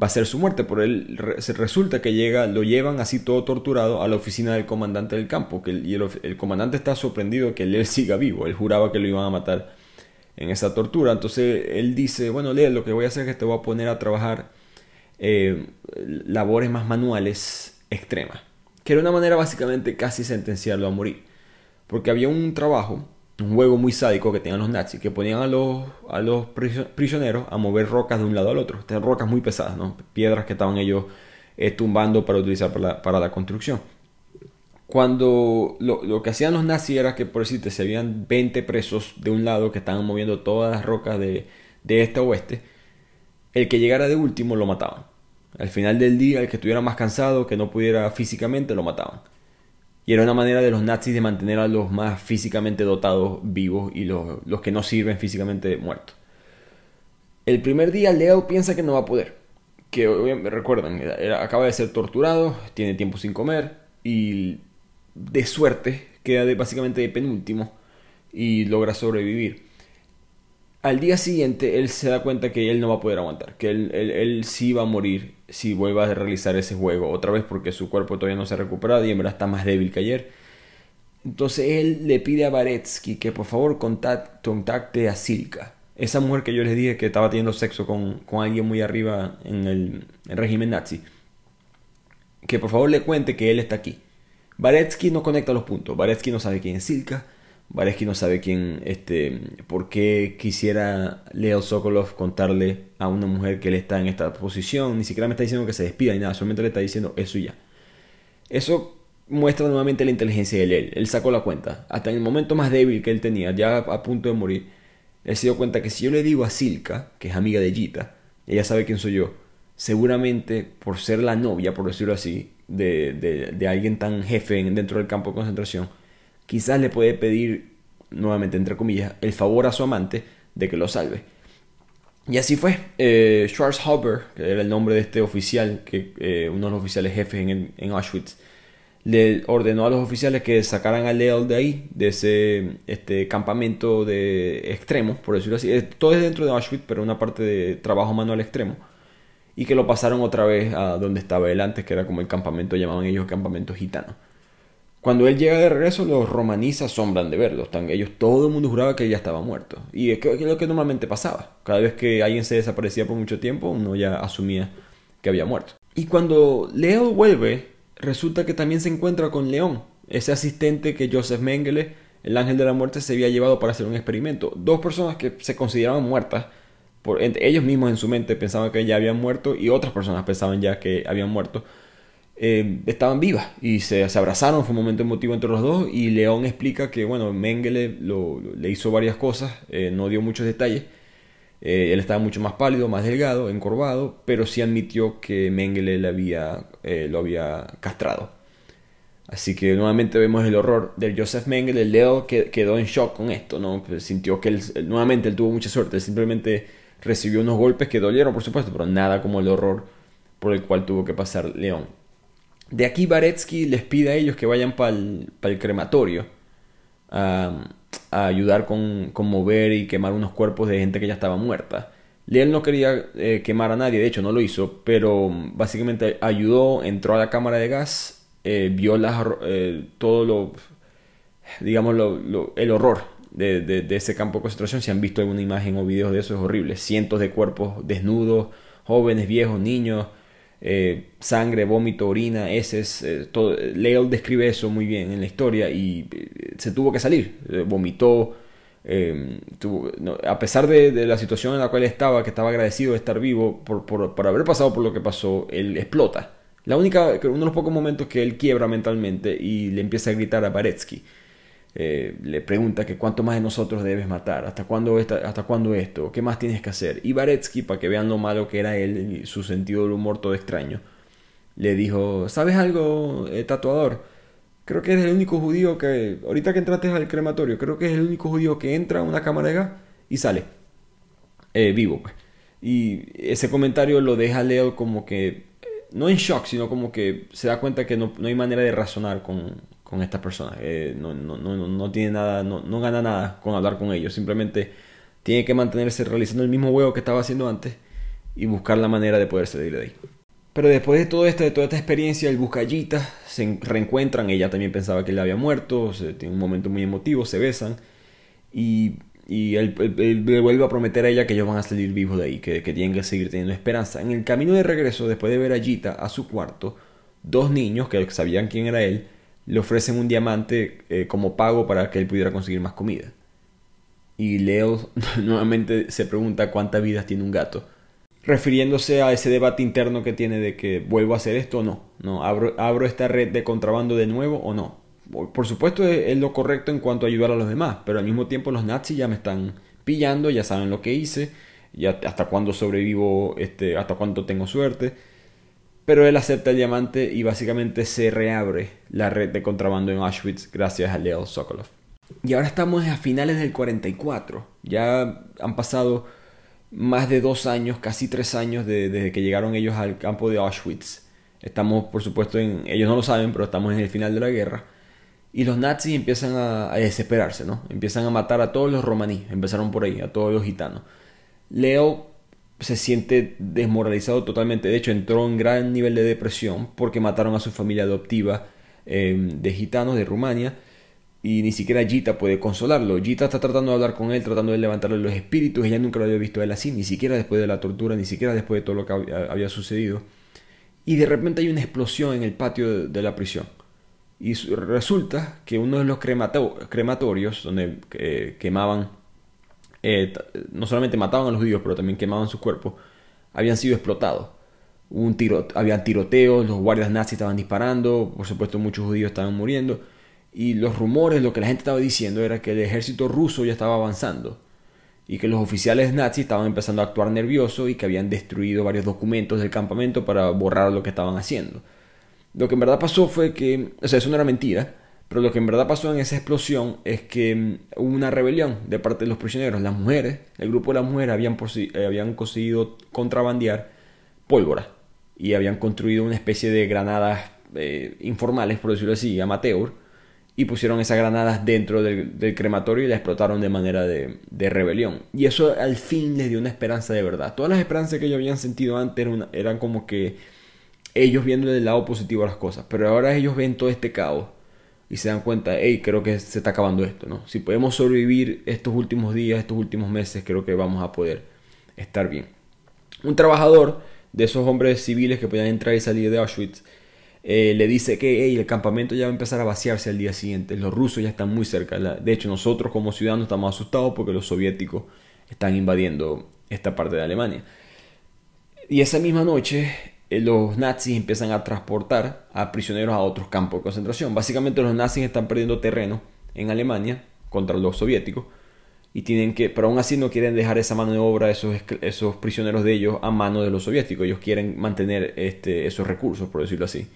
va a ser su muerte. Por él resulta que llega, lo llevan así todo torturado a la oficina del comandante del campo. Que y el, comandante está sorprendido que él *laughs* siga vivo. Él juraba que lo iban a matar en esa tortura. Entonces él dice, bueno, Leo, lo que voy a hacer es que te voy a poner a trabajar eh, labores más manuales extremas. Que era una manera básicamente casi sentenciarlo a morir. Porque había un trabajo un juego muy sádico que tenían los nazis, que ponían a los, a los prisioneros a mover rocas de un lado al otro. Estas rocas muy pesadas, ¿no? piedras que estaban ellos eh, tumbando para utilizar para la, construcción. Cuando lo, que hacían los nazis era que, por decirte, se habían 20 presos de un lado que estaban moviendo todas las rocas de, de este a oeste, el que llegara de último lo mataban. Al final del día, el que estuviera más cansado, que no pudiera físicamente, lo mataban. Y era una manera de los nazis de mantener a los más físicamente dotados vivos y los, que no sirven físicamente muertos. El primer día Leo piensa que no va a poder. Que recuerdan, acaba de ser torturado, tiene tiempo sin comer y de suerte queda básicamente de penúltimo y logra sobrevivir al día siguiente él se da cuenta que él no va a poder aguantar, que él, sí va a morir si vuelve a realizar ese juego otra vez porque su cuerpo todavía no se ha recuperado y en verdad está más débil que ayer. Entonces él le pide a Baretsky que por favor contacte a Silka, esa mujer que yo les dije que estaba teniendo sexo con, alguien muy arriba en el, régimen nazi, que por favor le cuente que él está aquí. Baretsky no conecta los puntos, Baretsky no sabe quién es Silka, que no sabe quién, este, por qué quisiera Leo Sokolov contarle a una mujer que él está en esta posición, ni siquiera me está diciendo que se despida ni nada, solamente le está diciendo eso y ya. Eso muestra nuevamente la inteligencia de él. Él sacó la cuenta. Hasta en el momento más débil que él tenía, ya a punto de morir, él se dio cuenta que si yo le digo a Silka, que es amiga de Gita, ella sabe quién soy yo, seguramente por ser la novia, por decirlo así, de, de, de alguien tan jefe dentro del campo de concentración, quizás le puede pedir, nuevamente entre comillas, el favor a su amante de que lo salve. Y así fue. Eh, Schwarzhuber, que era el nombre de este oficial, que, eh, uno de los oficiales jefes en, Auschwitz, le ordenó a los oficiales que sacaran a Leo de ahí, de ese este, campamento de extremos, por decirlo así. Todo es dentro de Auschwitz, pero una parte de trabajo manual extremo. Y que lo pasaron otra vez a donde estaba él antes, que era como el campamento, llamaban ellos campamento gitano. Cuando él llega de regreso, los romaníes asombran de verlo. Están, ellos, todo el mundo juraba que ya estaba muerto. Y es, que, es lo que normalmente pasaba. Cada vez que alguien se desaparecía por mucho tiempo, uno ya asumía que había muerto. Y cuando Leo vuelve, resulta que también se encuentra con León, ese asistente que Joseph Mengele, el ángel de la muerte, se había llevado para hacer un experimento. Dos personas que se consideraban muertas, por, ellos mismos en su mente pensaban que ya habían muerto y otras personas pensaban ya que habían muerto eh, estaban vivas y se, abrazaron, fue un momento emotivo entre los dos y León explica que, bueno, Mengele le hizo varias cosas, eh, no dio muchos detalles, eh, él estaba mucho más pálido, más delgado, encorvado, pero sí admitió que Mengele le había, lo había castrado. Así que nuevamente vemos el horror del Joseph Mengele, Leo que, quedó en shock con esto, ¿no? Pues sintió que él, nuevamente él tuvo mucha suerte, simplemente recibió unos golpes que dolieron, por supuesto, pero nada como el horror por el cual tuvo que pasar León. De aquí Baretsky les pide a ellos que vayan para el, crematorio a, ayudar con, mover y quemar unos cuerpos de gente que ya estaba muerta. Él no quería eh, quemar a nadie, de hecho no lo hizo, pero básicamente ayudó, entró a la cámara de gas, eh, vio eh, todo lo, digamos, el horror de, de, ese campo de concentración. Si han visto alguna imagen o videos de eso, es horrible. Cientos de cuerpos desnudos, jóvenes, viejos, niños, eh, sangre, vómito, orina, heces, eh. Leo describe eso muy bien en la historia y eh, se tuvo que salir, vomitó, em, a pesar de, la situación en la cual estaba, que estaba agradecido de estar vivo por, por, haber pasado por lo que pasó, él explota. La única, uno de los pocos momentos que él quiebra mentalmente y le empieza a gritar a Baretsky. Eh, le pregunta que cuánto más de nosotros debes matar, hasta cuándo, hasta cuándo esto, qué más tienes que hacer. Y Baretsky, para que vean lo malo que era él y su sentido del humor todo extraño, le dijo, ¿sabes algo, eh, tatuador? Creo que eres el único judío que, ahorita que entraste al crematorio, creo que es el único judío que entra a una cámara y sale eh, vivo. Pues. Y ese comentario lo deja Leo como que, no en shock, sino como que se da cuenta que no, no hay manera de razonar con, con esta persona. Eh, no, no, no, no, tiene nada, no, no gana nada con hablar con ellos. Simplemente tiene que mantenerse realizando el mismo juego que estaba haciendo antes y buscar la manera de poder salir de ahí. Pero después de todo esto, de toda esta experiencia, el busca se reencuentran. Ella también pensaba que él había muerto. Se, tiene un momento muy emotivo, se besan. Y, y él, le vuelve a prometer a ella que ellos van a salir vivos de ahí, que, que, tienen que seguir teniendo esperanza. En el camino de regreso, después de ver a Gita a su cuarto, dos niños que sabían quién era él le ofrecen un diamante eh, como pago para que él pudiera conseguir más comida. Y Leo *laughs* nuevamente se pregunta cuántas vidas tiene un gato refiriéndose a ese debate interno que tiene de que vuelvo a hacer esto o no, no abro, abro esta red de contrabando de nuevo o no. Por supuesto es, lo correcto en cuanto a ayudar a los demás, pero al mismo tiempo los nazis ya me están pillando, ya saben lo que hice, ya hasta cuándo sobrevivo, este, hasta cuánto tengo suerte. Pero él acepta el diamante y básicamente se reabre la red de contrabando en Auschwitz gracias a Leo Sokolov. Y ahora estamos a finales del 44. Ya han pasado más de dos años, casi tres años desde que llegaron ellos al campo de Auschwitz. Estamos, por supuesto, en, ellos no lo saben, pero estamos en el final de la guerra. Y los nazis empiezan a, desesperarse, ¿no? Empiezan a matar a todos los romaníes, empezaron por ahí, a todos los gitanos. Leo se siente desmoralizado totalmente, de hecho entró en gran nivel de depresión porque mataron a su familia adoptiva eh, de gitanos de Rumania y ni siquiera Gita puede consolarlo. Gita está tratando de hablar con él, tratando de levantarle los espíritus. Ella nunca lo había visto a él así, ni siquiera después de la tortura, ni siquiera después de todo lo que había sucedido. Y de repente hay una explosión en el patio de la prisión. Y resulta que uno de los crematorios, donde eh, quemaban, eh, no solamente mataban a los judíos, pero también quemaban sus cuerpos, habían sido explotados. Un tiro, habían tiroteos, los guardias nazis estaban disparando, por supuesto muchos judíos estaban muriendo y los rumores, lo que la gente estaba diciendo era que el ejército ruso ya estaba avanzando y que los oficiales nazis estaban empezando a actuar nerviosos y que habían destruido varios documentos del campamento para borrar lo que estaban haciendo. Lo que en verdad pasó fue que, o sea, eso no era mentira, pero lo que en verdad pasó en esa explosión es que mm, hubo una rebelión de parte de los prisioneros. Las mujeres, el grupo de las mujeres habían, eh, habían conseguido contrabandear pólvora y habían construido una especie de granadas eh, informales, por decirlo así, amateur, y pusieron esas granadas dentro del, crematorio y la explotaron de manera de, rebelión. Y eso al fin les dio una esperanza de verdad. Todas las esperanzas que ellos habían sentido antes eran, como que ellos viendo del lado positivo las cosas. Pero ahora ellos ven todo este caos y se dan cuenta, hey, creo que se está acabando esto, ¿no? Si podemos sobrevivir estos últimos días, estos últimos meses, creo que vamos a poder estar bien. Un trabajador de esos hombres civiles que podían entrar y salir de Auschwitz eh, le dice que el campamento ya va a empezar a vaciarse al día siguiente, los rusos ya están muy cerca. De hecho, nosotros como ciudadanos estamos asustados porque los soviéticos están invadiendo esta parte de Alemania. Y esa misma noche los nazis empiezan a transportar a prisioneros a otros campos de concentración. Básicamente los nazis están perdiendo terreno en Alemania contra los soviéticos y tienen que, pero aún así no quieren dejar esa mano de obra, esos, esos prisioneros de ellos a mano de los soviéticos. Ellos quieren mantener este, esos recursos, por decirlo así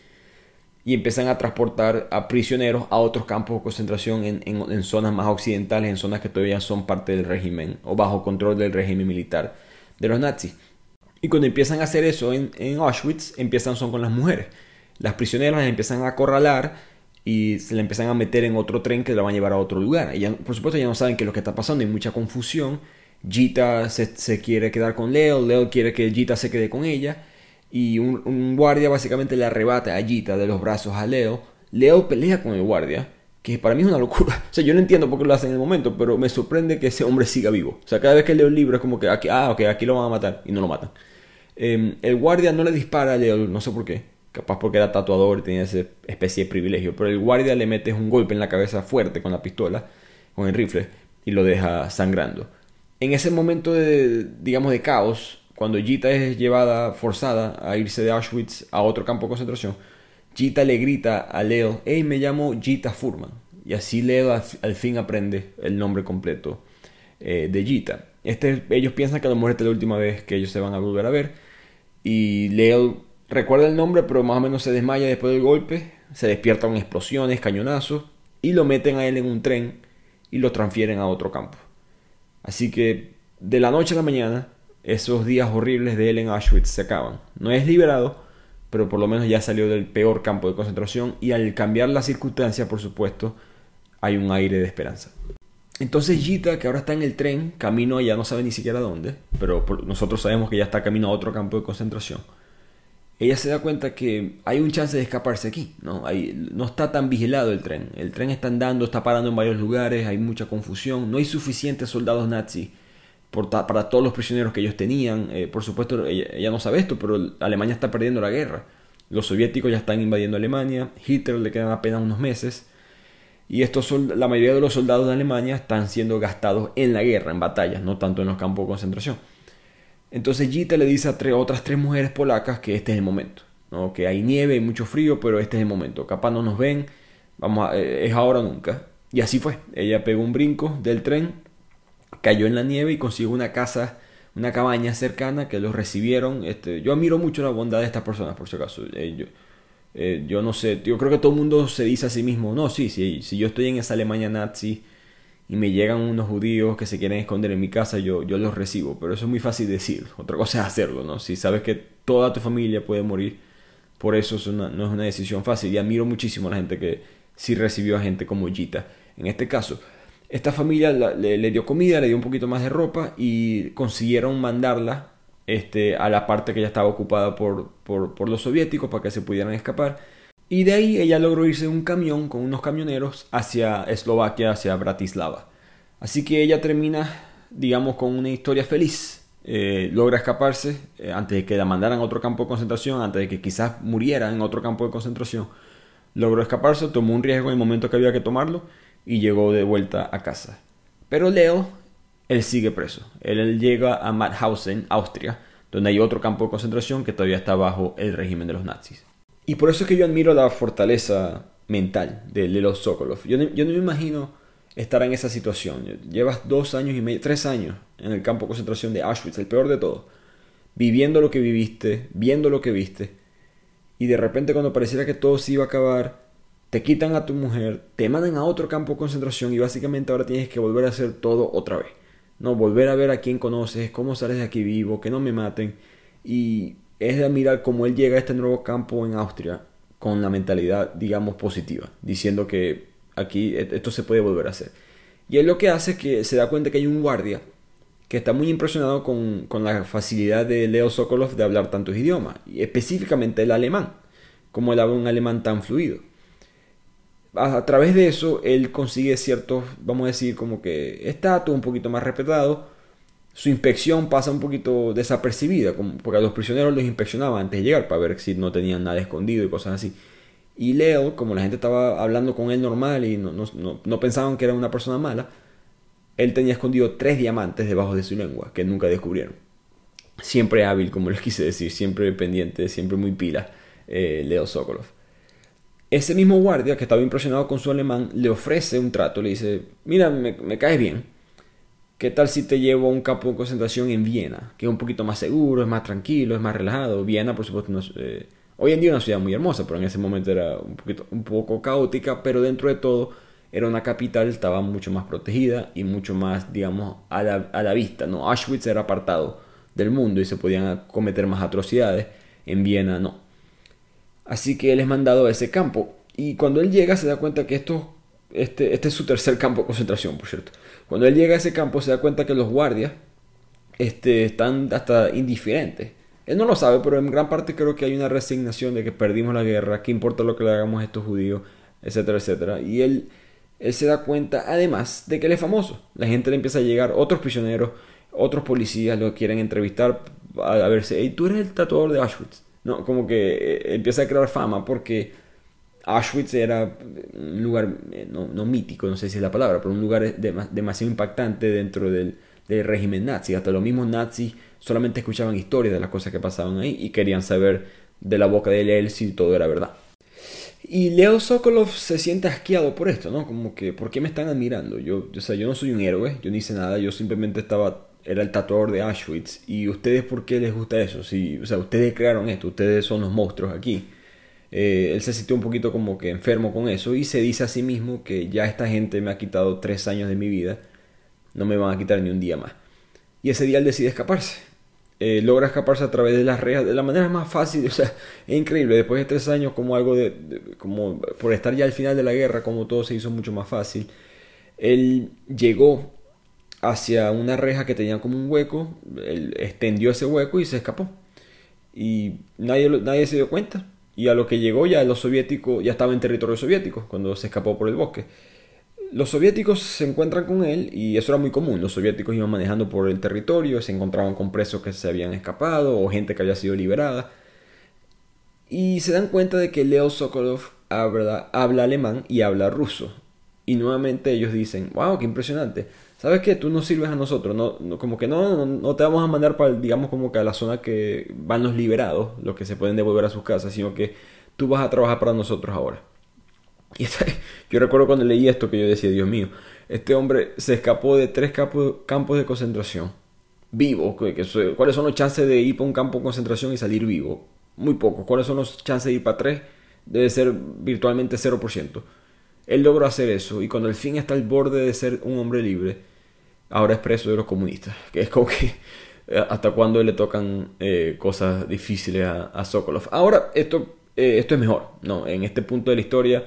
y empiezan a transportar a prisioneros a otros campos de concentración en, zonas más occidentales, en zonas que todavía son parte del régimen o bajo control del régimen militar de los nazis. Y cuando empiezan a hacer eso en, Auschwitz, empiezan son con las mujeres. Las prisioneras las empiezan a acorralar y se le empiezan a meter en otro tren que la van a llevar a otro lugar. Y por supuesto ya no saben qué es lo que está pasando, hay mucha confusión. Gita se, quiere quedar con Leo, Leo quiere que Gita se quede con ella y un, guardia básicamente le arrebata a Gita de los brazos a Leo. Leo pelea con el guardia, que para mí es una locura. *laughs* O sea, yo no entiendo por qué lo hacen en el momento, pero me sorprende que ese hombre siga vivo. O sea, cada vez que leo el libro es como que, aquí, ah, ok, aquí lo van a matar y no lo matan. Em, el guardia no le dispara a Leo, no sé por qué. Capaz porque era tatuador y tenía esa especie de privilegio. Pero el guardia le mete un golpe en la cabeza fuerte con la pistola, con el rifle, y lo deja sangrando. En ese momento de, digamos, de caos, cuando Gita es llevada forzada a irse de Auschwitz a otro campo de concentración, Gita le grita a Leo, hey, me llamo Gita Furman. Y así Leo al, fin aprende el nombre completo eh, de Gita. Este, ellos piensan que a lo mejor esta es la última vez que ellos se van a volver a ver. Y Leo recuerda el nombre, pero más o menos se desmaya después del golpe. Se despierta con explosiones, cañonazos. Y lo meten a él en un tren y lo transfieren a otro campo. Así que de la noche a la mañana, esos días horribles de él en Auschwitz se acaban. No es liberado, pero por lo menos ya salió del peor campo de concentración y al cambiar las circunstancias, por supuesto, hay un aire de esperanza. Entonces Gita, que ahora está en el tren, camino ya no sabe ni siquiera dónde, pero nosotros sabemos que ya está camino a otro campo de concentración. Ella se da cuenta que hay un chance de escaparse aquí, ¿no? no está tan vigilado el tren. El tren está andando, está parando en varios lugares, hay mucha confusión, no hay suficientes soldados nazis para todos los prisioneros que ellos tenían. Eh, por supuesto, ella, no sabe esto, pero Alemania está perdiendo la guerra. Los soviéticos ya están invadiendo Alemania, Hitler le quedan apenas unos meses. Y estos la mayoría de los soldados de Alemania están siendo gastados en la guerra, en batallas, no tanto en los campos de concentración. Entonces Gita le dice a otras tres mujeres polacas que este es el momento, que hay nieve, y mucho frío, pero este es el momento. Capaz no nos ven, vamos eh, es ahora o nunca. Y así fue. Ella pegó un brinco del tren, cayó en la nieve y consiguió una casa, una cabaña cercana que los recibieron. Este, yo admiro mucho la bondad de estas personas, por si acaso. Eh, eh, yo, no sé, yo creo que todo el mundo se dice a sí mismo, no, sí, sí, si yo estoy en esa Alemania nazi y me llegan unos judíos que se quieren esconder en mi casa, yo, yo los recibo. Pero eso es muy fácil decir. *laughs* Otra cosa es hacerlo, ¿no? Si sabes que toda tu familia puede morir, por eso no es una decisión fácil. Y admiro muchísimo a la gente que sí recibió a gente como Gita. En este caso, esta familia le, dio comida, le dio un poquito más de ropa y consiguieron mandarla este, a la parte que ya estaba ocupada por, por, los soviéticos para que se pudieran escapar. Y de ahí ella logró irse en un camión con unos camioneros hacia Eslovaquia, hacia Bratislava. Así que ella termina, digamos, con una historia feliz. Eh, logra escaparse eh, antes de que la mandaran a otro campo de concentración, antes de que quizás muriera en otro campo de concentración. Logró escaparse, tomó un riesgo en el momento que había que tomarlo y llegó de vuelta a casa. Pero Leo, él sigue preso. él llega a Mauthausen, Austria, donde hay otro campo de concentración que todavía está bajo el régimen de los nazis. Y por eso es que yo admiro la fortaleza mental de los Sokolov. Yo yo no me imagino estar en esa situación. Llevas dos años y medio, tres años en el campo de concentración de Auschwitz, el peor de todo. Viviendo lo que viviste, viendo lo que viste. Y de repente cuando pareciera que todo se iba a acabar, te quitan a tu mujer, te mandan a otro campo de concentración y básicamente ahora tienes que volver a hacer todo otra vez. No, volver a ver a quién conoces, cómo sales de aquí vivo, que no me maten. Y es de admirar cómo él llega a este nuevo campo en Austria con la mentalidad, digamos, positiva, diciendo que aquí e-, esto se puede volver a hacer. Y él lo que hace es que se da cuenta que hay un guardia que está muy impresionado con, con la facilidad de Leo Sokolov de hablar tantos idiomas, y específicamente el alemán, como él habla un alemán tan fluido. A, través de eso, él consigue ciertos, vamos a decir, como que estatus un poquito más respetado, su inspección pasa un poquito desapercibida, porque a los prisioneros los inspeccionaban antes de llegar para ver si no tenían nada escondido y cosas así. Y Leo, como la gente estaba hablando con él normal y no, no, pensaban que era una persona mala, él tenía escondido tres diamantes debajo de su lengua que nunca descubrieron. Siempre hábil, como les quise decir, siempre pendiente, siempre muy pila, eh, Leo Sokolov. Ese mismo guardia que estaba impresionado con su alemán le ofrece un trato, le dice, mira, me, me caes bien, ¿Qué tal si te llevo a un campo de concentración en Viena? Que es un poquito más seguro, es más tranquilo, es más relajado. Viena, por supuesto, no eh, hoy en día es una ciudad muy hermosa, pero en ese momento era un, poquito, un poco caótica, pero dentro de todo era una capital, estaba mucho más protegida y mucho más, digamos, a la, a la vista. ¿no? Auschwitz era apartado del mundo y se podían cometer más atrocidades. En Viena no. Así que él es mandado a ese campo. Y cuando él llega se da cuenta que esto, este, este es su tercer campo de concentración, por cierto. Cuando él llega a ese campo se da cuenta que los guardias este, están hasta indiferentes. Él no lo sabe, pero en gran parte creo que hay una resignación de que perdimos la guerra, que importa lo que le hagamos a estos judíos, etcétera, etcétera. Y él, él se da cuenta, además, de que él es famoso. La gente le empieza a llegar, otros prisioneros, otros policías lo quieren entrevistar a, verse, hey, tú eres el tatuador de Auschwitz. No, como que eh, empieza a crear fama porque Auschwitz era un lugar, eh, no, mítico, no sé si es la palabra, pero un lugar demasiado impactante dentro del, régimen nazi. Hasta los mismos nazis solamente escuchaban historias de las cosas que pasaban ahí y querían saber de la boca de él si todo era verdad. Y Leo Sokolov se siente asqueado por esto, ¿no? Como que, ¿por qué me están admirando? Yo, o sea, yo no soy un héroe, yo no hice nada, yo simplemente estaba, era el tatuador de Auschwitz. ¿Y ustedes por qué les gusta eso? Si, o sea, ustedes crearon esto, ustedes son los monstruos aquí. Eh, él se sintió un poquito como que enfermo con eso y se dice a sí mismo que ya esta gente me ha quitado tres años de mi vida, no me van a quitar ni un día más. Y ese día él decide escaparse. Eh, logra escaparse a través de las rejas de la manera más fácil, *laughs* o sea, es increíble, después de tres años como algo de, como por estar ya al final de la guerra, como todo se hizo mucho más fácil, él llegó hacia una reja que tenía como un hueco, extendió ese hueco y se escapó. Y nadie, nadie se dio cuenta. Y a lo que llegó ya los soviéticos, ya estaba en territorio soviético cuando se escapó por el bosque los soviéticos se encuentran con él y eso era muy común. Los soviéticos iban manejando por el territorio, se encontraban con presos que se habían escapado o gente que había sido liberada. Y se dan cuenta de que Leo Sokolov habla, habla alemán y habla ruso. Y nuevamente ellos dicen, wow, qué impresionante. ¿Sabes qué? Tú no sirves a nosotros. No, como que no, no, te vamos a mandar para, digamos, como que a la zona que van los liberados, los que se pueden devolver a sus casas, sino que tú vas a trabajar para nosotros ahora. Y *laughs* yo recuerdo cuando leí esto que yo decía, Dios mío, este hombre se escapó de tres campos de concentración. Vivo. ¿Cuáles son los chances de ir para un campo de concentración y salir vivo? Muy pocos. ¿Cuáles son los chances de ir para tres? Debe ser virtualmente 0%. Él logró hacer eso y cuando el fin está al borde de ser un hombre libre, ahora es preso de los comunistas. Que es como que eh, hasta cuando le tocan eh, cosas difíciles a, Sokolov. Ahora, esto, eh, esto es mejor. No, en este punto de la historia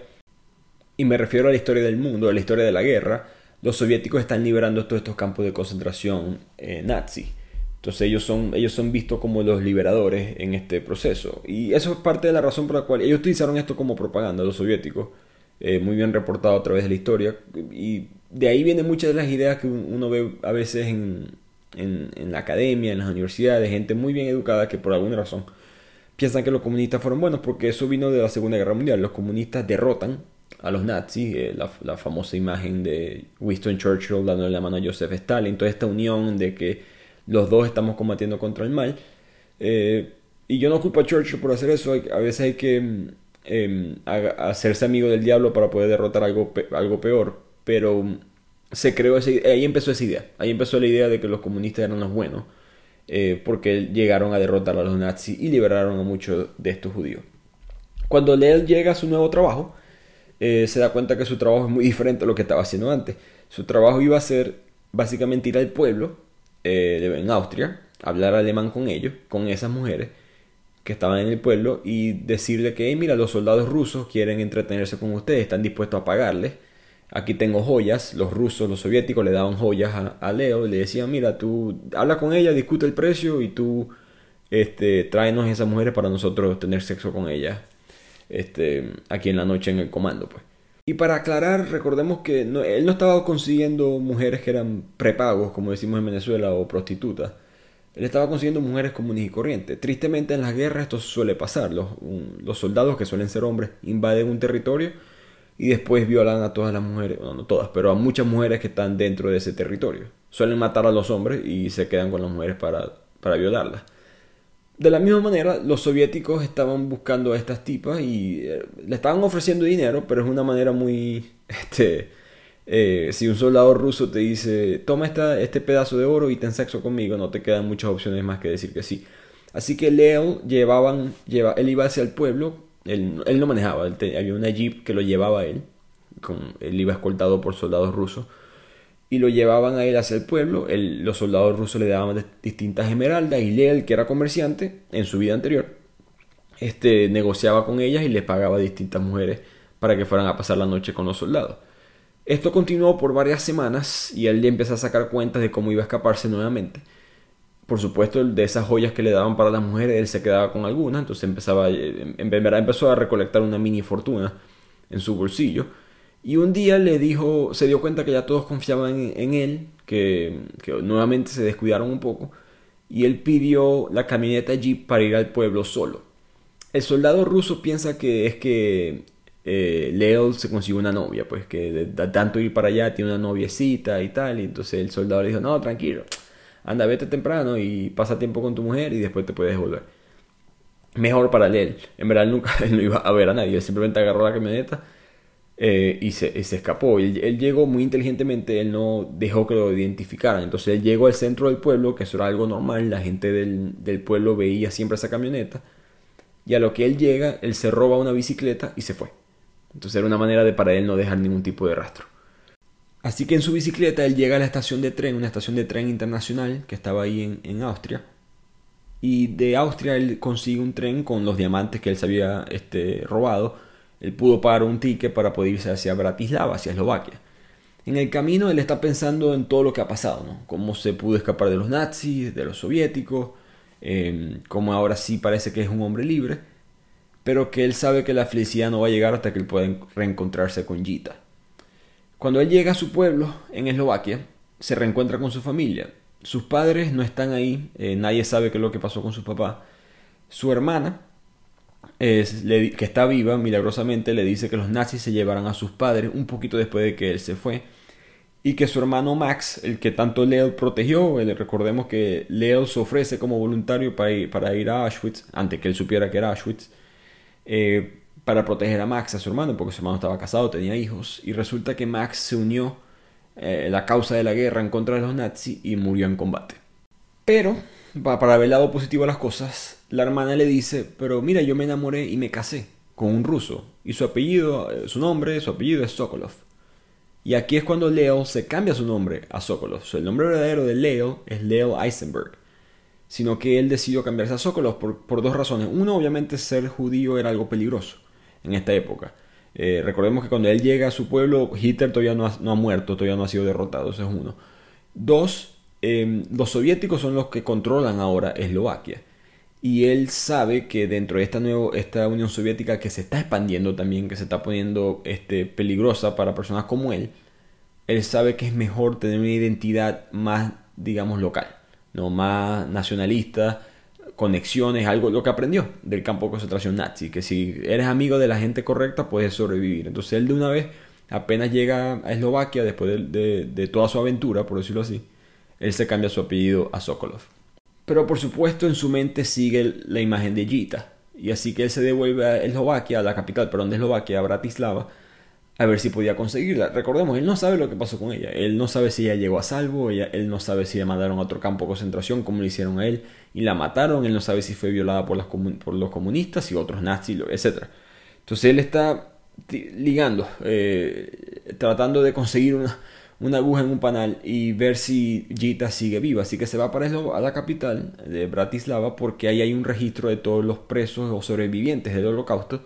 y me refiero a la historia del mundo, a la historia de la guerra, los soviéticos están liberando todos estos campos de concentración eh, nazi. Entonces ellos son, ellos son vistos como los liberadores en este proceso. Y eso es parte de la razón por la cual ellos utilizaron esto como propaganda, los soviéticos, eh, muy bien reportado a través de la historia. Y de ahí vienen muchas de las ideas que uno ve a veces en, en, en la academia, en las universidades, gente muy bien educada que por alguna razón piensan que los comunistas fueron buenos porque eso vino de la Segunda Guerra Mundial. Los comunistas derrotan a los nazis, eh, la, famosa imagen de Winston Churchill dándole la mano a Joseph Stalin, toda esta unión de que los dos estamos combatiendo contra el mal. Eh, y yo no culpo a Churchill por hacer eso, a veces hay que em, hacerse amigo del diablo para poder derrotar algo, algo peor, pero se creó ahí empezó esa idea, ahí empezó la idea de que los comunistas eran los buenos, eh, porque llegaron a derrotar a los nazis y liberaron a muchos de estos judíos. Cuando Leel llega a su nuevo trabajo, eh, se da cuenta que su trabajo es muy diferente a lo que estaba haciendo antes. Su trabajo iba a ser básicamente ir al pueblo eh, en Austria, hablar alemán con ellos, con esas mujeres que estaban en el pueblo y decirle que, mira, los soldados rusos quieren entretenerse con ustedes, están dispuestos a pagarles. Aquí tengo joyas, los rusos, los soviéticos le daban joyas a, Leo y le decían, mira, tú habla con ella, discute el precio y tú este, tráenos esas mujeres para nosotros tener sexo con ellas este, aquí en la noche en el comando. Pues. Y para aclarar, recordemos que él no estaba consiguiendo mujeres que eran prepagos, como decimos en Venezuela, o prostitutas. Él estaba consiguiendo mujeres comunes y corrientes. Tristemente en las guerras esto suele pasar. Los, soldados, que suelen ser hombres, invaden un territorio y después violan a todas las mujeres, bueno, no todas, pero a muchas mujeres que están dentro de ese territorio. Suelen matar a los hombres y se quedan con las mujeres para, para violarlas. De la misma manera, los soviéticos estaban buscando a estas tipas y eh, le estaban ofreciendo dinero, pero es una manera muy... *laughs* Este, eh, si un soldado ruso te dice, toma esta, este pedazo de oro y ten sexo conmigo, no te quedan muchas opciones más que decir que sí. Así que Leo llevaban, lleva, él iba hacia el pueblo, él, él no manejaba, había una jeep que lo llevaba a él, con, él iba escoltado por soldados rusos y lo llevaban a él hacia el pueblo. los soldados rusos le daban distintas esmeraldas y Leel, que era comerciante en su vida anterior, este, negociaba con ellas y les pagaba a distintas mujeres para que fueran a pasar la noche con los soldados. Esto continuó por varias semanas y él empezó a sacar cuentas de cómo iba a escaparse nuevamente. Por supuesto, de esas joyas que le daban para las mujeres, él se quedaba con algunas, entonces empezaba, en verdad empezó a recolectar una mini fortuna en su bolsillo y un día le dijo, se dio cuenta que ya todos confiaban en, él, que, nuevamente se descuidaron un poco, y él pidió la camioneta Jeep para ir al pueblo solo. El soldado ruso piensa que es que eh, Leo se consiguió una novia, pues que de, tanto ir para allá tiene una noviecita y tal, y entonces el soldado le dijo, no, tranquilo, anda, vete temprano y pasa tiempo con tu mujer y después te puedes volver. mejor para él. En verdad nunca *laughs* él no iba a ver a nadie, él simplemente agarró la camioneta eh, y, se, escapó. Él, él, llegó muy inteligentemente, él no dejó que lo identificaran. Entonces él llegó al centro del pueblo, que eso era algo normal, la gente del, del pueblo veía siempre esa camioneta. Y a lo que él llega, él se roba una bicicleta y se fue. Entonces era una manera de para él no dejar ningún tipo de rastro. Así que en su bicicleta él llega a la estación de tren, una estación de tren internacional que estaba ahí en, en Austria. Y de Austria él consigue un tren con los diamantes que él se había este, robado. Él pudo pagar un ticket para poder irse hacia Bratislava, hacia Eslovaquia. En el camino él está pensando en todo lo que ha pasado, ¿no? Cómo se pudo escapar de los nazis, de los soviéticos, eh, cómo ahora sí parece que es un hombre libre, pero que él sabe que la felicidad no va a llegar hasta que él pueda reencontrarse con Gita. Cuando él llega a su pueblo, en Eslovaquia, se reencuentra con su familia. Sus padres no están ahí, eh, nadie sabe qué es lo que pasó con su papá. Su hermana, es, que está viva, milagrosamente, le dice que los nazis se llevarán a sus padres un poquito después de que él se fue. Y que su hermano Max, el que tanto Leo protegió, recordemos que Leo se ofrece como voluntario para ir, para ir a Auschwitz, antes que él supiera que era Auschwitz, eh, para proteger a Max, a su hermano, porque su hermano estaba casado, tenía hijos, y resulta que Max se unió eh, la causa de la guerra en contra de los nazis y murió en combate. Pero, para ver el lado positivo de las cosas, la hermana le dice, pero mira, yo me enamoré y me casé con un ruso, y su apellido, eh, su nombre, su apellido es Sokolov. Y aquí es cuando Leo se cambia su nombre a Sokolov. el nombre verdadero de Leo es Leo Eisenberg. Sino que él decidió cambiarse a Sokolov por, por dos razones. Uno, obviamente, ser judío era algo peligroso en esta época. Eh, recordemos que cuando él llega a su pueblo, Hitler todavía no ha, muerto, todavía no ha sido derrotado, eso es uno. Dos, em, los soviéticos son los que controlan ahora Eslovaquia. Y él sabe que dentro de esta, nuevo, esta Unión Soviética que se está expandiendo también, que se está poniendo este, peligrosa para personas como él, él sabe que es mejor tener una identidad más, digamos, local, no más nacionalista, conexiones, algo lo que aprendió del campo de concentración nazi, que si eres amigo de la gente correcta puedes sobrevivir. Entonces él de una vez, apenas llega a Eslovaquia, después de, toda su aventura, por decirlo así, él se cambia su apellido a Sokolov. Pero por supuesto en su mente sigue la imagen de Gita, y así que él se devuelve a Eslovaquia, a la capital, perdón, de Eslovaquia, a Bratislava, a ver si podía conseguirla. Recordemos, él no sabe lo que pasó con ella. Él no sabe si ella llegó a salvo, él no sabe si la mandaron a otro campo de concentración como le hicieron a él y la mataron. Él no sabe si fue violada por, por los comunistas y otros nazis, etc. Entonces él está ligando, eh, tratando de conseguir una, una, aguja en un panal y ver si Gita sigue viva. Así que se va para a la capital de Bratislava porque ahí hay un registro de todos los presos o sobrevivientes del holocausto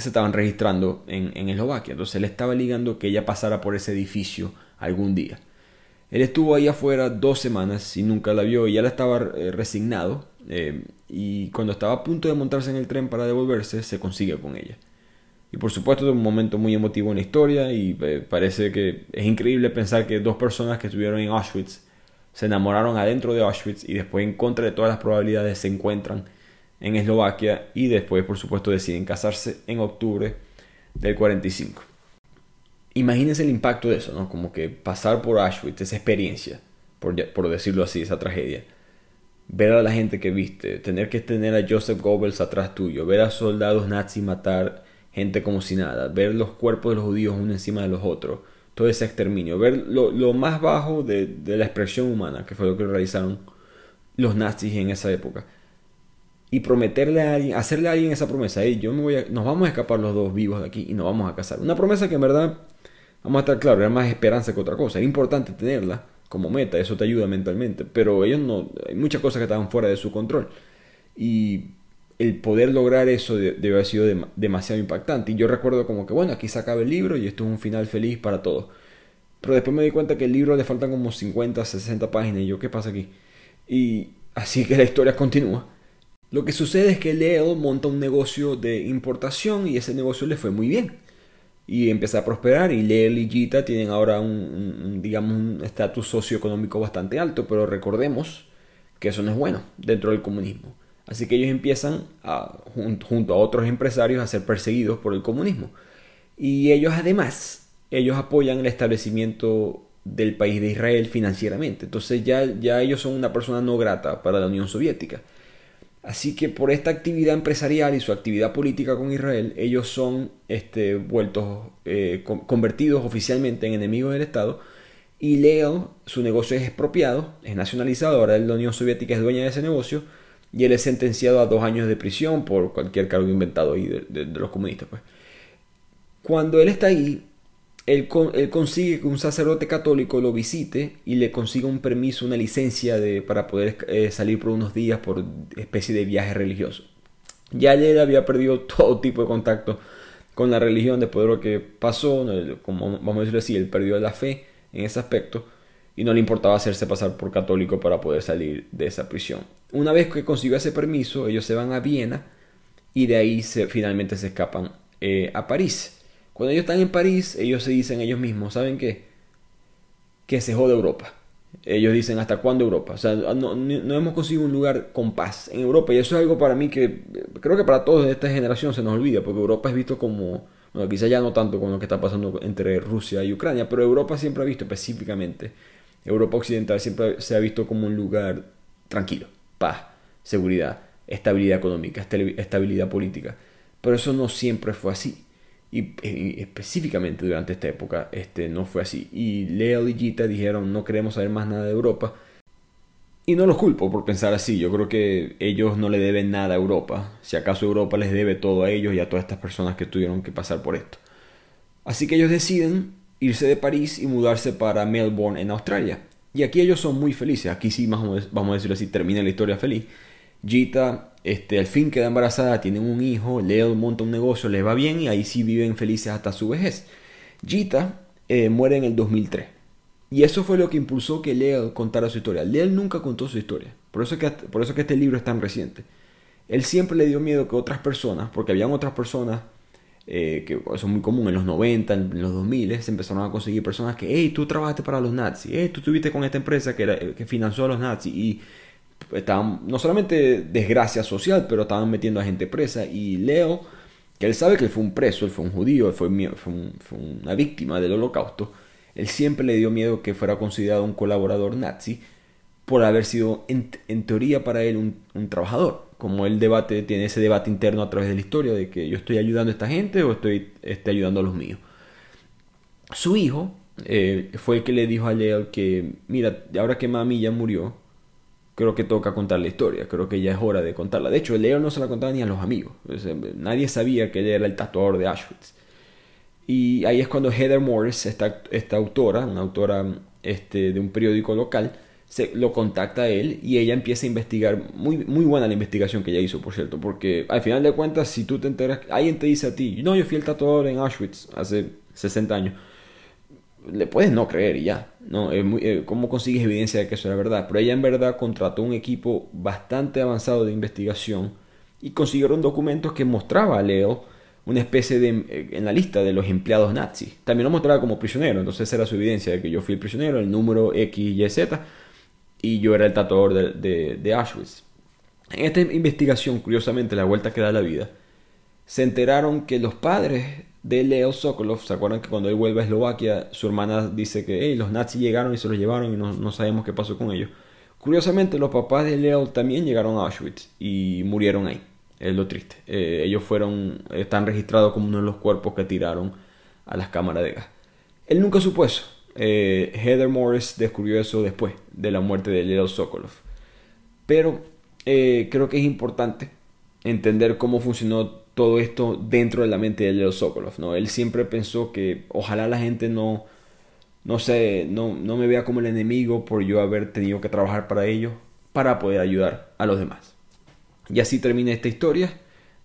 se estaban registrando en, en Eslovaquia. Entonces él estaba ligando que ella pasara por ese edificio algún día. Él estuvo ahí afuera dos semanas y nunca la vio y ya la estaba eh, resignado. Eh, y cuando estaba a punto de montarse en el tren para devolverse, se consigue con ella. Y por supuesto es un momento muy emotivo en la historia y eh, parece que es increíble pensar que dos personas que estuvieron en Auschwitz se enamoraron adentro de Auschwitz y después en contra de todas las probabilidades se encuentran en Eslovaquia y después por supuesto deciden casarse en octubre del 45. Imagínense el impacto de eso, ¿no? Como que pasar por Auschwitz, esa experiencia, por, por decirlo así, esa tragedia. Ver a la gente que viste, tener que tener a Joseph Goebbels atrás tuyo, ver a soldados nazis matar gente como si nada, ver los cuerpos de los judíos uno encima de los otros, todo ese exterminio, ver lo, lo más bajo de, de, la expresión humana, que fue lo que realizaron los nazis en esa época y prometerle a alguien, hacerle a alguien esa promesa, yo me voy a, nos vamos a escapar los dos vivos de aquí y nos vamos a casar. Una promesa que en verdad, vamos a estar claros, era más esperanza que otra cosa. Es importante tenerla como meta, eso te ayuda mentalmente, pero ellos no, hay muchas cosas que estaban fuera de su control. Y el poder lograr eso debe haber sido demasiado impactante. Y yo recuerdo como que, bueno, aquí se acaba el libro y esto es un final feliz para todos. Pero después me di cuenta que el libro le faltan como 50, 60 páginas y yo, ¿qué pasa aquí? Y así que la historia continúa. Lo que sucede es que Leo monta un negocio de importación y ese negocio le fue muy bien. Y empieza a prosperar y Leo y Gita tienen ahora un, digamos, un estatus socioeconómico bastante alto, pero recordemos que eso no es bueno dentro del comunismo. Así que ellos empiezan junto a otros empresarios a ser perseguidos por el comunismo. Y ellos además, ellos apoyan el establecimiento del país de Israel financieramente. Entonces ya, ya ellos son una persona no grata para la Unión Soviética. Así que por esta actividad empresarial y su actividad política con Israel, ellos son este, vueltos, eh, convertidos oficialmente en enemigos del Estado. Y Leo, su negocio es expropiado, es nacionalizado, ahora la Unión Soviética es dueña de ese negocio. Y él es sentenciado a dos años de prisión por cualquier cargo inventado ahí de, de los comunistas. Pues. Cuando él está ahí, él, consigue que un sacerdote católico lo visite y le consiga un permiso, una licencia de, para poder eh, salir por unos días por especie de viaje religioso. Ya él había perdido *laughs* todo tipo de contacto con la religión después de lo que pasó, como vamos a decirlo así, él perdió la fe en ese aspecto y no le importaba hacerse pasar por católico para poder salir de esa prisión. Una vez que consiguió ese permiso, ellos se van a Viena y de ahí finalmente se escapan eh, a París. Cuando ellos están en París, ellos se dicen ellos mismos, ¿saben qué? Que se jode Europa. Ellos dicen, ¿hasta cuándo Europa? O sea, no, hemos conseguido un lugar con paz en Europa. Y eso es algo para mí que creo que para todos de esta generación se nos olvida, porque Europa es visto como, bueno, quizá ya no tanto con lo que está pasando entre Rusia y Ucrania, pero Europa siempre ha visto específicamente, Europa Occidental siempre se ha visto como un lugar tranquilo, paz, seguridad, estabilidad económica, estabilidad política. Pero eso no siempre fue así. Y, específicamente durante esta época este, no fue así. Y Leo y Gita dijeron no queremos saber más nada de Europa. Y no los culpo por pensar así. Yo creo que ellos no le deben nada a Europa. Si acaso Europa les debe todo a ellos y a todas estas personas que tuvieron que pasar por esto. Así que ellos deciden irse de París y mudarse para Melbourne en Australia. Y aquí ellos son muy felices. Aquí sí, vamos a decirlo así, termina la historia feliz. Gita este, al fin queda embarazada, tienen un hijo, Leo monta un negocio, les va bien y ahí sí viven felices hasta su vejez. Gita eh, muere en el 2003. Y eso fue lo que impulsó que Leo contara su historia. Leo nunca contó su historia. Por eso, que, por eso que este libro es tan reciente. Él siempre le dio miedo que otras personas, porque habían otras personas, eh, que eso es muy común en los 90, en los 2000, se empezaron a conseguir personas que, hey, tú trabajaste para los nazis, hey, tú estuviste con esta empresa que, era, que financió a los nazis. Y estaban no solamente desgracia social, pero estaban metiendo a gente presa. Y Leo, que él sabe que él fue un preso, él fue un judío, él fue, una víctima del holocausto, él siempre le dio miedo que fuera considerado un colaborador nazi por haber sido en, teoría para él un, trabajador. Como él debate, tiene ese debate interno a través de la historia de que yo estoy ayudando a esta gente o estoy, estoy ayudando a los míos. Su hijo eh, fue el que le dijo a Leo que, mira, ahora que mami ya murió, creo que toca contar la historia, creo que ya es hora de contarla. De hecho, Leo no se la contaba ni a los amigos, nadie sabía que él era el tatuador de Auschwitz. Y ahí es cuando Heather Morris, esta, esta autora, una autora este, de un periódico local, se, lo contacta a él y ella empieza a investigar, muy, muy buena la investigación que ella hizo, por cierto, porque al final de cuentas, si tú te enteras, alguien te dice a ti, no, yo fui el tatuador en Auschwitz hace 60 años, le puedes no creer y ya. ¿no? Eh, ¿Cómo consigues evidencia de que eso era verdad? Pero ella en verdad contrató un equipo bastante avanzado de investigación y consiguieron documentos que mostraba a Leo una especie de eh, en la lista de los empleados nazis. También lo mostraba como prisionero, entonces era su evidencia de que yo fui el prisionero, el número X, Y, Z, y yo era el tatuador de, de, de Auschwitz. En esta investigación, curiosamente, la vuelta que da la vida, se enteraron que los padres de Leo Sokolov. ¿Se acuerdan que cuando él vuelve a Eslovaquia, su hermana dice que los nazis llegaron y se los llevaron y no, sabemos qué pasó con ellos? Curiosamente, los papás de Leo también llegaron a Auschwitz y murieron ahí. Es lo triste. Eh, ellos fueron, están registrados como uno de los cuerpos que tiraron a las cámaras de gas. Él nunca supo eso. Eh, Heather Morris descubrió eso después de la muerte de Leo Sokolov. Pero eh, creo que es importante entender cómo funcionó todo esto dentro de la mente de Leo Sokolov, ¿no? Él siempre pensó que ojalá la gente no, no, sé, no, no me vea como el enemigo por yo haber tenido que trabajar para ellos, para poder ayudar a los demás. Y así termina esta historia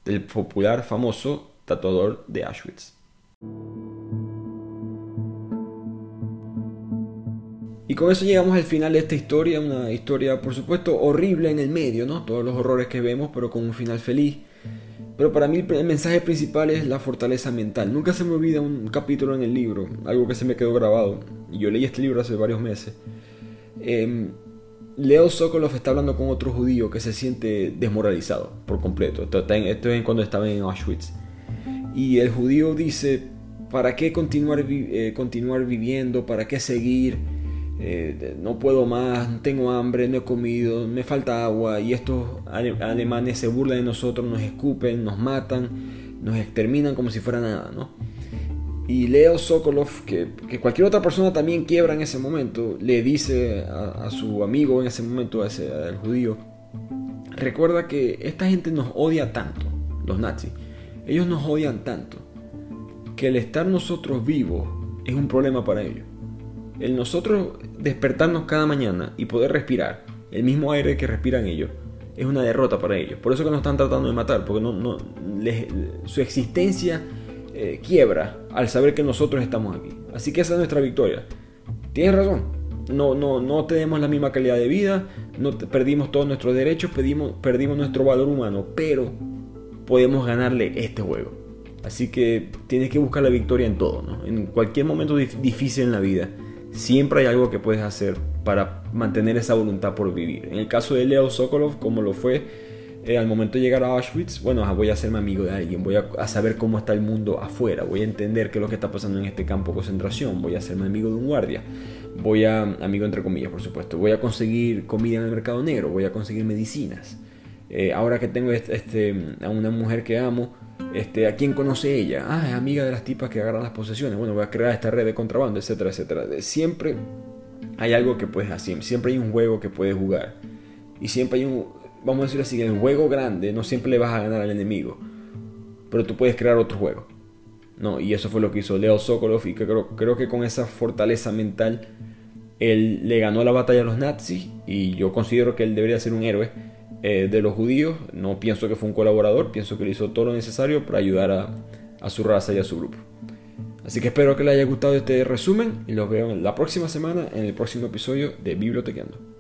del popular, famoso tatuador de Auschwitz. Y con eso llegamos al final de esta historia, una historia por supuesto horrible en el medio, ¿no? Todos los horrores que vemos, pero con un final feliz. Pero para mí el mensaje principal es la fortaleza mental. Nunca se me olvida un capítulo en el libro, algo que se me quedó grabado. Yo leí este libro hace varios meses. Em, Leo Sokolov está hablando con otro judío que se siente desmoralizado por completo. Esto, es cuando estaba en Auschwitz. Y el judío dice, ¿para qué continuar, eh, continuar viviendo? ¿Para qué seguir? Eh, no puedo más, tengo hambre, no he comido, me falta agua y estos alemanes se burlan de nosotros, nos escupen, nos matan, nos exterminan como si fuera nada, ¿no? Y Leo Sokolov, que, cualquier otra persona también quiebra en ese momento, le dice a, su amigo en ese momento, a ese, al judío, recuerda que esta gente nos odia tanto, los nazis, ellos nos odian tanto, que el estar nosotros vivos es un problema para ellos. El nosotros despertarnos cada mañana y poder respirar el mismo aire que respiran ellos es una derrota para ellos. Por eso que nos están tratando de matar, porque no, no, su existencia eh, quiebra al saber que nosotros estamos aquí. Así que esa es nuestra victoria. Tienes razón. No, no, no tenemos la misma calidad de vida, no perdimos todos nuestros derechos, perdimos, perdimos nuestro valor humano, pero podemos ganarle este juego. Así que tienes que buscar la victoria en todo, ¿no? En cualquier momento difícil en la vida, siempre hay algo que puedes hacer para mantener esa voluntad por vivir. En el caso de Leo Sokolov, como lo fue eh, al momento de llegar a Auschwitz, bueno, voy a hacerme amigo de alguien, voy a, saber cómo está el mundo afuera, voy a entender qué es lo que está pasando en este campo de concentración, voy a hacerme amigo de un guardia, voy a, amigo entre comillas, por supuesto, voy a conseguir comida en el mercado negro, voy a conseguir medicinas. Eh, ahora que tengo este, este, a una mujer que amo, este, ¿a quién conoce ella? Ah, es amiga de las tipas que agarran las posesiones. Bueno, voy a crear esta red de contrabando, etcétera, etcétera. Siempre hay algo que puedes hacer, siempre hay un juego que puedes jugar. Y siempre hay un, vamos a decir así, el juego grande no siempre le vas a ganar al enemigo, pero tú puedes crear otro juego. No, y eso fue lo que hizo Leo Sokolov y creo, creo que con esa fortaleza mental él le ganó la batalla a los nazis y yo considero que él debería ser un héroe eh, de los judíos. No pienso que fue un colaborador, pienso que le hizo todo lo necesario para ayudar a, a su raza y a su grupo. Así que espero que les haya gustado este resumen y los veo la próxima semana en el próximo episodio de Bibliotequeando.